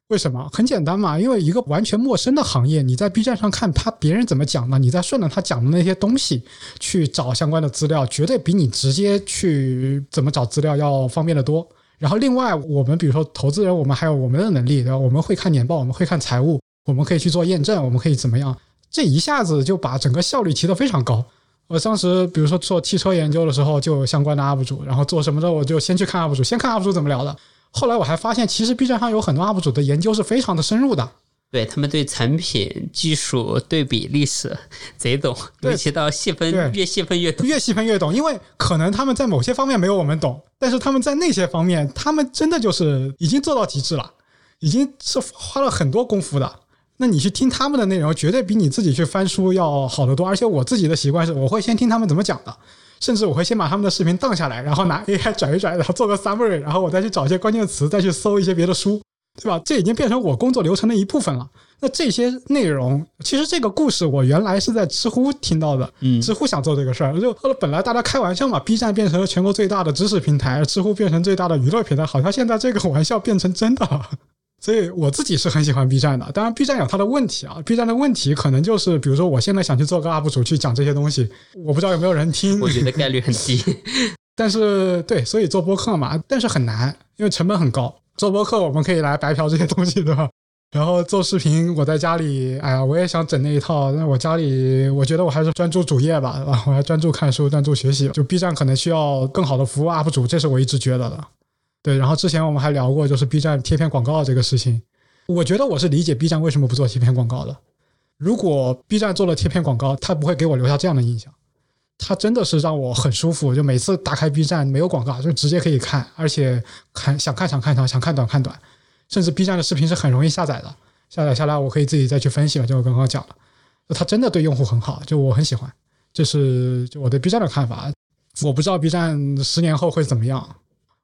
为什么？很简单嘛，因为一个完全陌生的行业，你在 B 站上看他别人怎么讲的，你再顺着他讲的那些东西去找相关的资料，绝对比你直接去怎么找资料要方便的多。然后另外，我们比如说投资人，我们还有我们的能力，对吧？我们会看年报，我们会看财务，我们可以去做验证，我们可以怎么样？这一下子就把整个效率提得非常高。我当时比如说做汽车研究的时候，就有相关的 UP 主，然后做什么的我就先去看 UP 主，先看 UP 主怎么聊的。后来我还发现，其实 B 站上有很多 UP 主的研究是非常的深入的。对他们对产品技术对比历史贼懂，对尤其到细分越细分越懂。越细分越懂，因为可能他们在某些方面没有我们懂，但是他们在那些方面，他们真的就是已经做到极致了，已经是花了很多功夫的。那你去听他们的内容，绝对比你自己去翻书要好得多。而且我自己的习惯是，我会先听他们怎么讲的，甚至我会先把他们的视频荡下来，然后拿 AI 转一转，然后做个 summary，然后我再去找一些关键词，再去搜一些别的书，对吧？这已经变成我工作流程的一部分了。那这些内容，其实这个故事我原来是在知乎听到的，嗯知乎想做这个事儿，就后来本来大家开玩笑嘛，B 站变成了全国最大的知识平台，知乎变成最大的娱乐平台，好像现在这个玩笑变成真的了。所以我自己是很喜欢 B 站的，当然 B 站有它的问题啊，B 站的问题可能就是，比如说我现在想去做个 UP 主去讲这些东西，我不知道有没有人听，我觉得概率很低。但是对，所以做播客嘛，但是很难，因为成本很高。做播客我们可以来白嫖这些东西，对吧？然后做视频，我在家里，哎呀，我也想整那一套，但我家里，我觉得我还是专注主业吧，对吧？我还专注看书，专注学习。就 B 站可能需要更好的服务 UP 主，这是我一直觉得的。对，然后之前我们还聊过，就是 B 站贴片广告这个事情，我觉得我是理解 B 站为什么不做贴片广告的。如果 B 站做了贴片广告，它不会给我留下这样的印象。它真的是让我很舒服，就每次打开 B 站没有广告，就直接可以看，而且看想看长看长，想看短看短，甚至 B 站的视频是很容易下载的，下载下来我可以自己再去分析嘛，就我刚刚讲了，就它真的对用户很好，就我很喜欢，这是就我对 B 站的看法。我不知道 B 站十年后会怎么样，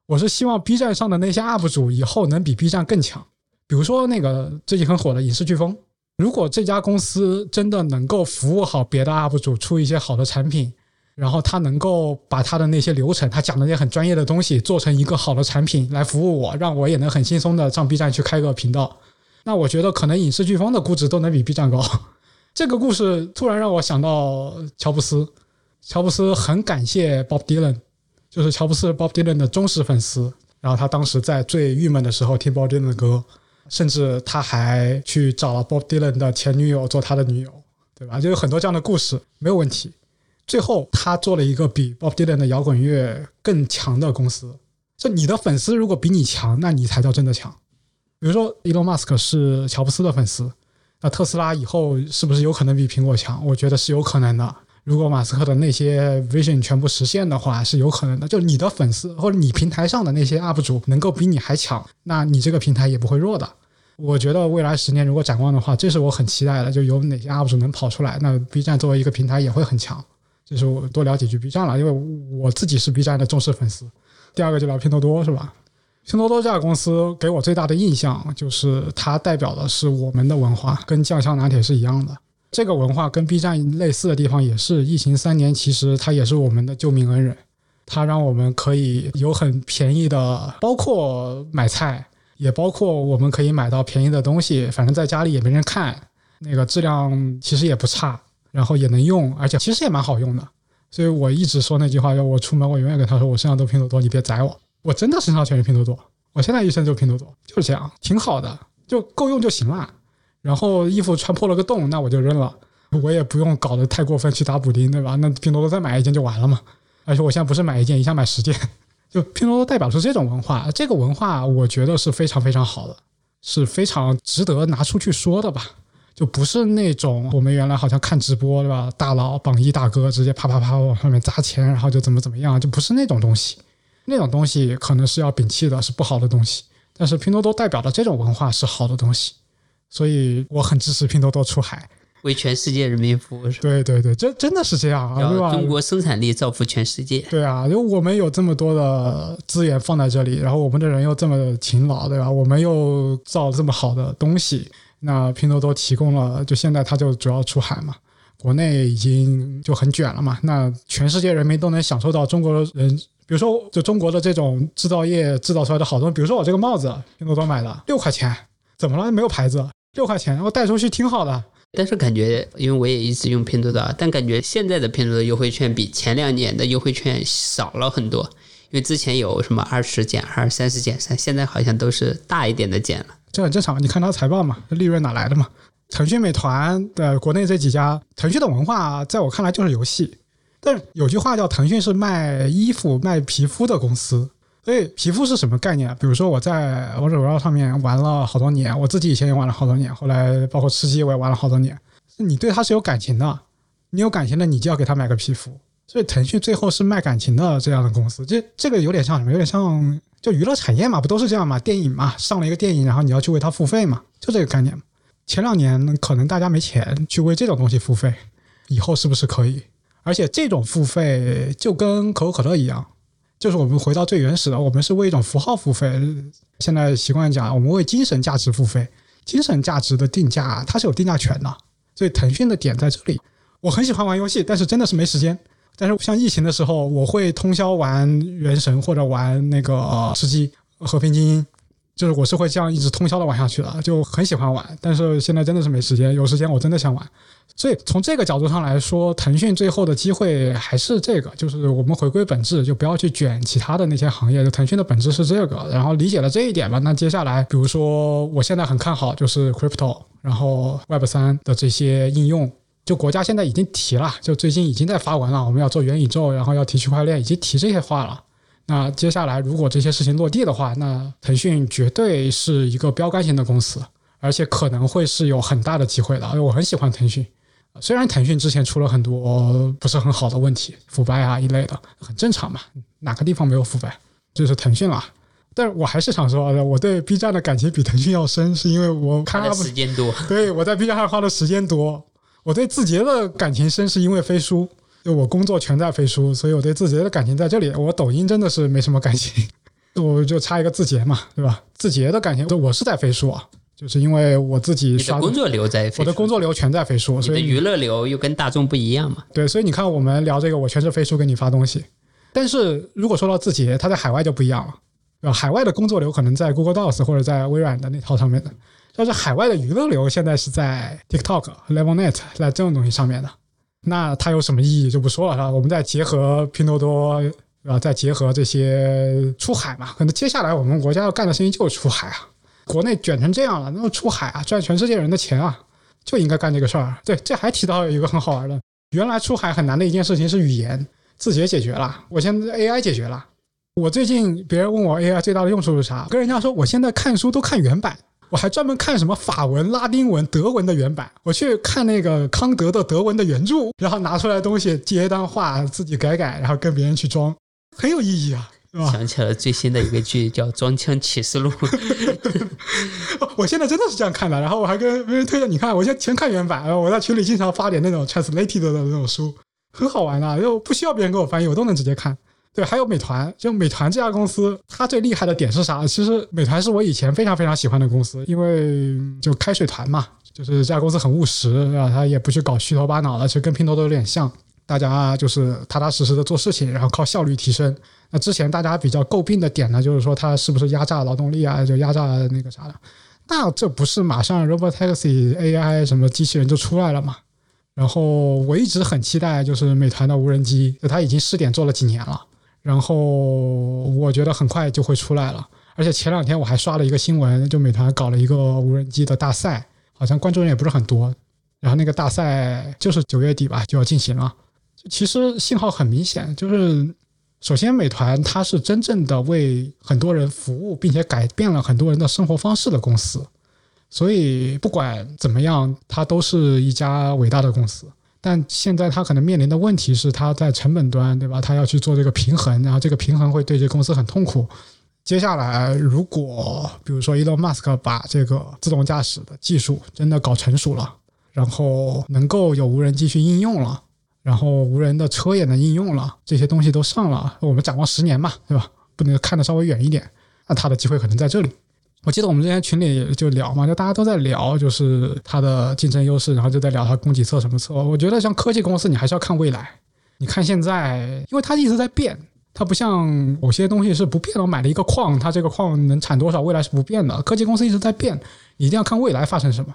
我是希望 B 站上的那些 UP 主以后能比 B 站更强，比如说那个最近很火的影视飓风，如果这家公司真的能够服务好别的 UP 主，出一些好的产品。然后他能够把他的那些流程，他讲的那些很专业的东西，做成一个好的产品来服务我，让我也能很轻松的上 B 站去开个频道。那我觉得可能影视飓风的估值都能比 B 站高。这个故事突然让我想到乔布斯，乔布斯很感谢 Bob Dylan，就是乔布斯 Bob Dylan 的忠实粉丝。然后他当时在最郁闷的时候听 Bob Dylan 的歌，甚至他还去找了 Bob Dylan 的前女友做他的女友，对吧？就有很多这样的故事，没有问题。最后，他做了一个比 Bob Dylan 的摇滚乐更强的公司。就你的粉丝如果比你强，那你才叫真的强。比如说，Elon Musk 是乔布斯的粉丝，那特斯拉以后是不是有可能比苹果强？我觉得是有可能的。如果马斯克的那些 vision 全部实现的话，是有可能的。就你的粉丝或者你平台上的那些 UP 主能够比你还强，那你这个平台也不会弱的。我觉得未来十年如果展望的话，这是我很期待的。就有哪些 UP 主能跑出来，那 B 站作为一个平台也会很强。这是我多聊几句 B 站了，因为我自己是 B 站的忠实粉丝。第二个就聊拼多多是吧？拼多多这家公司给我最大的印象就是它代表的是我们的文化，跟酱香拿铁是一样的。这个文化跟 B 站类似的地方也是，疫情三年其实它也是我们的救命恩人，它让我们可以有很便宜的，包括买菜，也包括我们可以买到便宜的东西，反正在家里也没人看，那个质量其实也不差。然后也能用，而且其实也蛮好用的。所以我一直说那句话，要我出门我永远跟他说，我身上都拼多多，你别宰我。我真的身上全是拼多多，我现在一身就拼多多，就是这样，挺好的，就够用就行了。然后衣服穿破了个洞，那我就扔了，我也不用搞得太过分去打补丁，对吧？那拼多多再买一件就完了嘛。而且我现在不是买一件，一下买十件，就拼多多代表是这种文化，这个文化我觉得是非常非常好的，是非常值得拿出去说的吧。就不是那种我们原来好像看直播对吧？大佬榜一大哥直接啪啪啪往上面砸钱，然后就怎么怎么样，就不是那种东西。那种东西可能是要摒弃的，是不好的东西。但是拼多多代表的这种文化是好的东西，所以我很支持拼多多出海，为全世界人民服务，是？对对对，这真的是这样啊，对吧？中国生产力造福全世界。对啊，就我们有这么多的资源放在这里，然后我们的人又这么勤劳，对吧？我们又造这么好的东西。那拼多多提供了，就现在它就主要出海嘛，国内已经就很卷了嘛。那全世界人民都能享受到中国人，比如说就中国的这种制造业制造出来的好东西，比如说我这个帽子，拼多多买的六块钱，怎么了？没有牌子，六块钱，然后带出去挺好的。但是感觉，因为我也一直用拼多多，但感觉现在的拼多多优惠券比前两年的优惠券少了很多。因为之前有什么二十减二、三十减三，现在好像都是大一点的减了。这很正常，你看它财报嘛，利润哪来的嘛？腾讯、美团的国内这几家，腾讯的文化在我看来就是游戏，但有句话叫腾讯是卖衣服、卖皮肤的公司。所以皮肤是什么概念？比如说我在王者荣耀上面玩了好多年，我自己以前也玩了好多年，后来包括吃鸡我也玩了好多年。你对它是有感情的，你有感情的，你就要给他买个皮肤。所以腾讯最后是卖感情的这样的公司，这这个有点像什么？有点像就娱乐产业嘛，不都是这样嘛？电影嘛，上了一个电影，然后你要去为它付费嘛，就这个概念。前两年可能大家没钱去为这种东西付费，以后是不是可以？而且这种付费就跟可口可乐一样。就是我们回到最原始的，我们是为一种符号付费。现在习惯讲，我们为精神价值付费。精神价值的定价，它是有定价权的。所以腾讯的点在这里。我很喜欢玩游戏，但是真的是没时间。但是像疫情的时候，我会通宵玩《原神》或者玩那个《吃鸡》《和平精英》。就是我是会这样一直通宵的玩下去的，就很喜欢玩，但是现在真的是没时间，有时间我真的想玩。所以从这个角度上来说，腾讯最后的机会还是这个，就是我们回归本质，就不要去卷其他的那些行业。就腾讯的本质是这个，然后理解了这一点吧。那接下来，比如说我现在很看好就是 crypto，然后 Web 三的这些应用，就国家现在已经提了，就最近已经在发文了，我们要做元宇宙，然后要提区块链，已经提这些话了。那接下来，如果这些事情落地的话，那腾讯绝对是一个标杆型的公司，而且可能会是有很大的机会的。因为我很喜欢腾讯，虽然腾讯之前出了很多不是很好的问题，腐败啊一类的，很正常嘛，哪个地方没有腐败？这是腾讯啦。但是我还是想说，我对 B 站的感情比腾讯要深，是因为我看的时间多。对，我在 B 站上花的时间多。我对字节的感情深，是因为飞书。就我工作全在飞书，所以我对字节的感情在这里。我抖音真的是没什么感情，我就差一个字节嘛，对吧？字节的感情，我是在飞书啊，就是因为我自己刷工作流在，我的工作流全在飞书，所以娱乐流又跟大众不一样嘛。对，所以你看我们聊这个，我全是飞书给你发东西。但是如果说到字节，它在海外就不一样了，对吧？海外的工作流可能在 Google Docs 或者在微软的那套上面的，但是海外的娱乐流现在是在 TikTok、Levelnet 在这种东西上面的。那它有什么意义就不说了，是吧？我们再结合拼多多，啊，再结合这些出海嘛，可能接下来我们国家要干的事情就是出海啊。国内卷成这样了，那么出海啊，赚全世界人的钱啊，就应该干这个事儿。对，这还提到一个很好玩的，原来出海很难的一件事情是语言，字节解决了，我现在 AI 解决了。我最近别人问我 AI 最大的用处是啥，跟人家说我现在看书都看原版。我还专门看什么法文、拉丁文、德文的原版，我去看那个康德的德文的原著，然后拿出来东西接一段话，自己改改，然后跟别人去装，很有意义啊？想起了最新的一个剧叫《装腔启示录》，我现在真的是这样看的，然后我还跟别人推荐，你看，我现在全看原版，然后我在群里经常发点那种 translated 的那种书，很好玩的，又不需要别人给我翻译，我都能直接看。对，还有美团，就美团这家公司，它最厉害的点是啥？其实美团是我以前非常非常喜欢的公司，因为就开水团嘛，就是这家公司很务实啊，它也不去搞虚头巴脑的，其实跟拼多多有点像，大家就是踏踏实实的做事情，然后靠效率提升。那之前大家比较诟病的点呢，就是说它是不是压榨劳动力啊，就压榨那个啥的。那这不是马上 Robot Taxi AI 什么机器人就出来了嘛？然后我一直很期待，就是美团的无人机，就它已经试点做了几年了。然后我觉得很快就会出来了，而且前两天我还刷了一个新闻，就美团搞了一个无人机的大赛，好像关注人也不是很多。然后那个大赛就是九月底吧就要进行了。其实信号很明显，就是首先美团它是真正的为很多人服务，并且改变了很多人的生活方式的公司，所以不管怎么样，它都是一家伟大的公司。但现在他可能面临的问题是，他在成本端，对吧？他要去做这个平衡，然后这个平衡会对这公司很痛苦。接下来，如果比如说 Elon Musk 把这个自动驾驶的技术真的搞成熟了，然后能够有无人机去应用了，然后无人的车也能应用了，这些东西都上了，我们展望十年嘛，对吧？不能看得稍微远一点，那他的机会可能在这里。我记得我们之前群里就聊嘛，就大家都在聊，就是它的竞争优势，然后就在聊它供给侧什么侧。我觉得像科技公司，你还是要看未来。你看现在，因为它一直在变，它不像某些东西是不变的。我买了一个矿，它这个矿能产多少，未来是不变的。科技公司一直在变，你一定要看未来发生什么。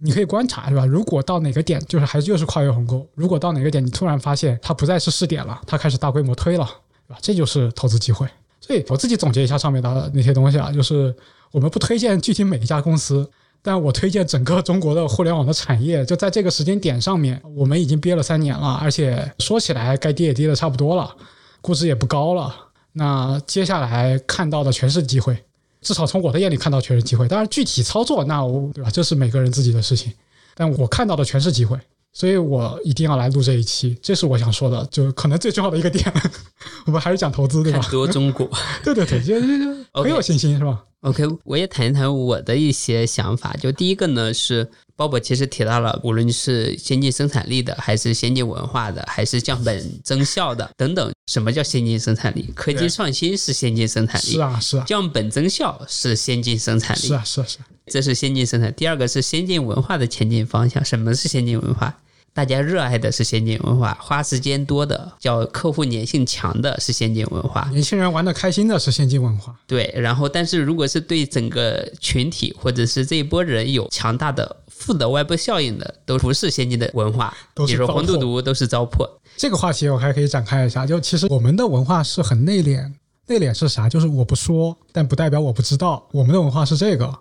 你可以观察，是吧？如果到哪个点，就是还是又是跨越鸿沟。如果到哪个点，你突然发现它不再是试点了，它开始大规模推了，对吧？这就是投资机会。所以我自己总结一下上面的那些东西啊，就是。我们不推荐具体每一家公司，但我推荐整个中国的互联网的产业，就在这个时间点上面，我们已经憋了三年了，而且说起来该跌也跌的差不多了，估值也不高了。那接下来看到的全是机会，至少从我的眼里看到全是机会。当然具体操作，那我对吧？这是每个人自己的事情。但我看到的全是机会，所以我一定要来录这一期，这是我想说的，就可能最重要的一个点。我们还是讲投资，对吧？看多中国。对对对，就就就很有信心，是吧？OK，我也谈一谈我的一些想法。就第一个呢，是鲍勃其实提到了，无论是先进生产力的，还是先进文化的，还是降本增效的等等。什么叫先进生产力？科技创新是先进生产力，是啊是啊降本增效是先进生产力，是啊是啊是啊，这是先进生产。第二个是先进文化的前进方向。什么是先进文化？大家热爱的是先进文化，花时间多的叫客户粘性强的是先进文化。年轻人玩的开心的是先进文化，对，然后但是如果是对整个群体或者是这一波人有强大的负的外部效应的，都不是先进的文化，比如说都是糟粕红赌毒都是糟粕。这个话题我还可以展开一下。就其实我们的文化是很内敛，内敛是啥？就是我不说，但不代表我不知道。我们的文化是这个，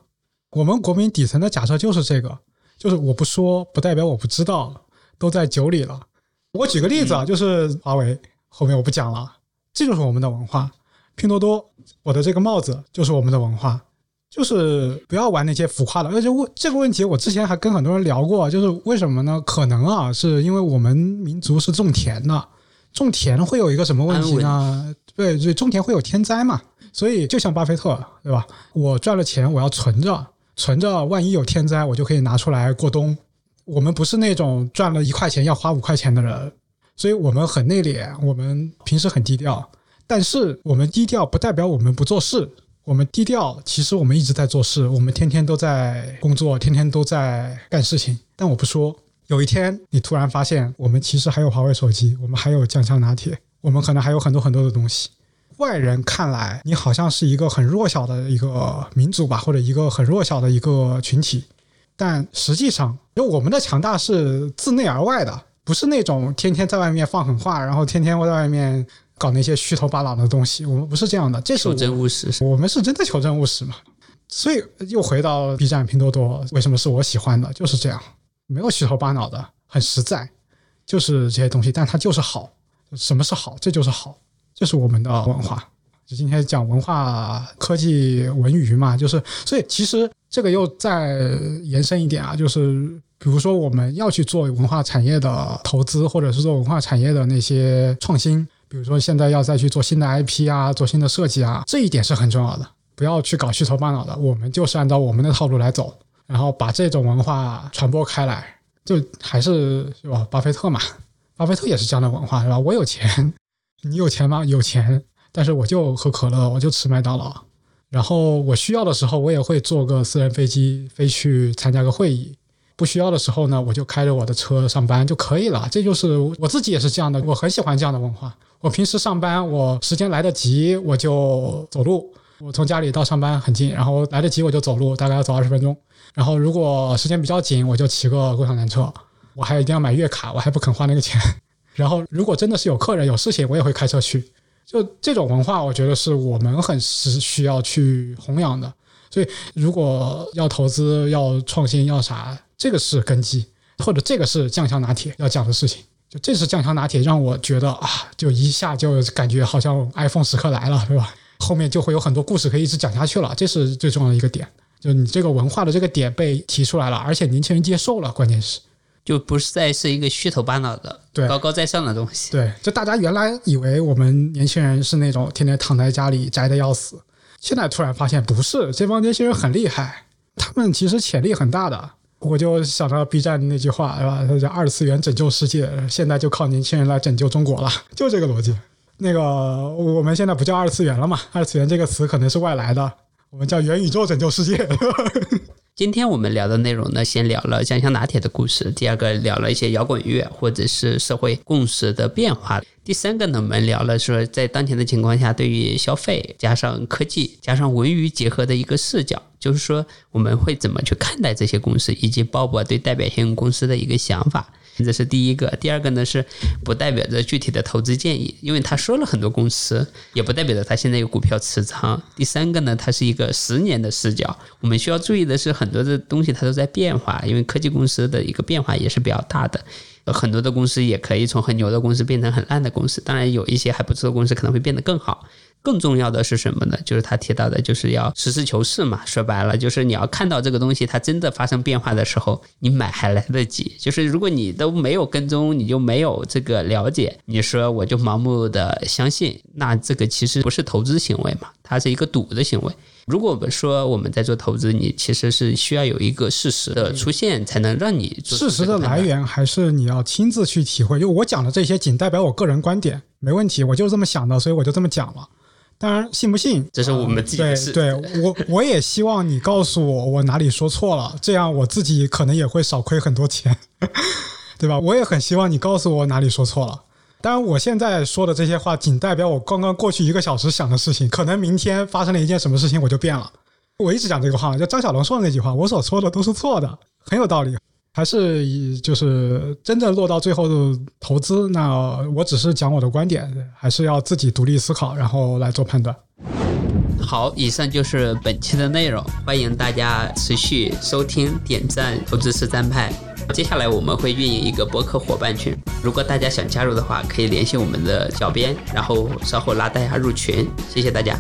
我们国民底层的假设就是这个，就是我不说，不代表我不知道，都在酒里了。我举个例子啊，就是华为，后面我不讲了，这就是我们的文化。拼多多，我的这个帽子就是我们的文化。就是不要玩那些浮夸的，而且问这个问题，我之前还跟很多人聊过，就是为什么呢？可能啊，是因为我们民族是种田的，种田会有一个什么问题呢？对，对，种田会有天灾嘛，所以就像巴菲特，对吧？我赚了钱，我要存着，存着，万一有天灾，我就可以拿出来过冬。我们不是那种赚了一块钱要花五块钱的人，所以我们很内敛，我们平时很低调。但是我们低调不代表我们不做事，我们低调，其实我们一直在做事，我们天天都在工作，天天都在干事情。但我不说，有一天你突然发现，我们其实还有华为手机，我们还有酱香拿铁，我们可能还有很多很多的东西。外人看来，你好像是一个很弱小的一个民族吧，或者一个很弱小的一个群体，但实际上，就我们的强大是自内而外的，不是那种天天在外面放狠话，然后天天在外面搞那些虚头巴脑的东西。我们不是这样的，这是求真务实，我们是真的求真务实嘛。所以又回到 B 站、拼多多，为什么是我喜欢的？就是这样，没有虚头巴脑的，很实在，就是这些东西，但它就是好。什么是好？这就是好，这是我们的文化。就今天讲文化、科技、文娱嘛，就是所以其实这个又再延伸一点啊，就是比如说我们要去做文化产业的投资，或者是做文化产业的那些创新，比如说现在要再去做新的 IP 啊，做新的设计啊，这一点是很重要的。不要去搞虚头巴脑的，我们就是按照我们的套路来走，然后把这种文化传播开来。就还是是吧？巴菲特嘛，巴菲特也是这样的文化，是吧？我有钱，你有钱吗？有钱，但是我就喝可乐，我就吃麦当劳。然后我需要的时候，我也会坐个私人飞机飞去参加个会议。不需要的时候呢，我就开着我的车上班就可以了。这就是我自己也是这样的，我很喜欢这样的文化。我平时上班，我时间来得及，我就走路。我从家里到上班很近，然后来得及我就走路，大概要走二十分钟。然后如果时间比较紧，我就骑个共享单车。我还一定要买月卡，我还不肯花那个钱。然后如果真的是有客人有事情，我也会开车去。就这种文化，我觉得是我们很是需要去弘扬的。所以如果要投资、要创新、要啥，这个是根基，或者这个是酱香拿铁要讲的事情。就这是酱香拿铁，让我觉得啊，就一下就感觉好像 iPhone 时刻来了，对吧？后面就会有很多故事可以一直讲下去了，这是最重要的一个点。就你这个文化的这个点被提出来了，而且年轻人接受了，关键是就不是再是一个虚头巴脑的、对高高在上的东西。对。就大家原来以为我们年轻人是那种天天躺在家里宅的要死，现在突然发现不是，这帮年轻人很厉害，他们其实潜力很大的。我就想到 B 站那句话，是吧？他叫“二次元拯救世界”，现在就靠年轻人来拯救中国了，就这个逻辑。那个我们现在不叫二次元了嘛？二次元这个词可能是外来的，我们叫元宇宙拯救世界。今天我们聊的内容呢，先聊了酱香拿铁的故事，第二个聊了一些摇滚乐或者是社会共识的变化，第三个呢，我们聊了说在当前的情况下，对于消费加上科技加上文娱结合的一个视角，就是说我们会怎么去看待这些公司，以及鲍勃对代表性公司的一个想法。这是第一个。第二个呢是不代表着具体的投资建议，因为他说了很多公司，也不代表着他现在有股票持仓。第三个呢，它是一个十年的视角，我们需要注意的是很多的东西它都在变化，因为科技公司的一个变化也是比较大的。很多的公司也可以从很牛的公司变成很烂的公司，当然有一些还不错的公司可能会变得更好。更重要的是什么呢？就是他提到的，就是要实事求是嘛。说白了，就是你要看到这个东西它真的发生变化的时候，你买还来得及。就是如果你都没有跟踪，你就没有这个了解，你说我就盲目的相信，那这个其实不是投资行为嘛，它是一个赌的行为。如果我们说我们在做投资，你其实是需要有一个事实的出现，才能让你事实的来源，还是你要亲自去体会。就我讲的这些，仅代表我个人观点，没问题，我就是这么想的，所以我就这么讲了。当然，信不信这是我们自己的事。对，对我我也希望你告诉我我哪里说错了，这样我自己可能也会少亏很多钱，对吧？我也很希望你告诉我哪里说错了。当然，我现在说的这些话仅代表我刚刚过去一个小时想的事情，可能明天发生了一件什么事情我就变了。我一直讲这个话，就张小龙说的那句话，我所说的都是错的，很有道理。还是以就是真正落到最后的投资，那我只是讲我的观点，还是要自己独立思考，然后来做判断。好，以上就是本期的内容，欢迎大家持续收听、点赞、投资实战派。接下来我们会运营一个博客伙伴群，如果大家想加入的话，可以联系我们的小编，然后稍后拉大家入群。谢谢大家。